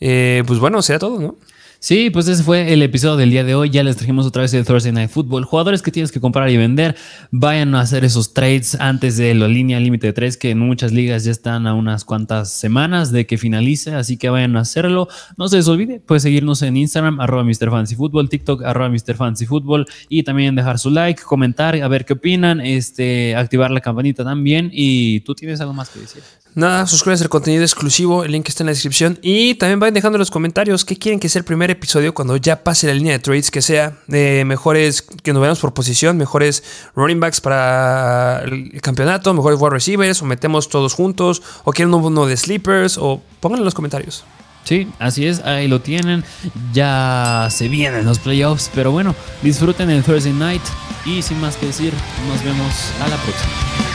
Eh, pues bueno, sea todo, ¿no? Sí, pues ese fue el episodio del día de hoy. Ya les trajimos otra vez el Thursday Night Football. Jugadores que tienes que comprar y vender, vayan a hacer esos trades antes de la línea límite de tres, que en muchas ligas ya están a unas cuantas semanas de que finalice, así que vayan a hacerlo. No se les olvide, puedes seguirnos en Instagram, arroba MrFancyFootball, TikTok, arroba MrFancyFootball y también dejar su like, comentar, a ver qué opinan, este, activar la campanita también. Y tú tienes algo más que decir. Nada, suscríbanse al contenido exclusivo, el link está en la descripción. Y también vayan dejando en los comentarios qué quieren que sea el primer episodio cuando ya pase la línea de trades, que sea de mejores, que nos veamos por posición, mejores running backs para el campeonato, mejores wide receivers, o metemos todos juntos, o quieren uno de sleepers, o pónganlo en los comentarios. Sí, así es, ahí lo tienen. Ya se vienen los playoffs, pero bueno, disfruten el Thursday night y sin más que decir, nos vemos a la próxima.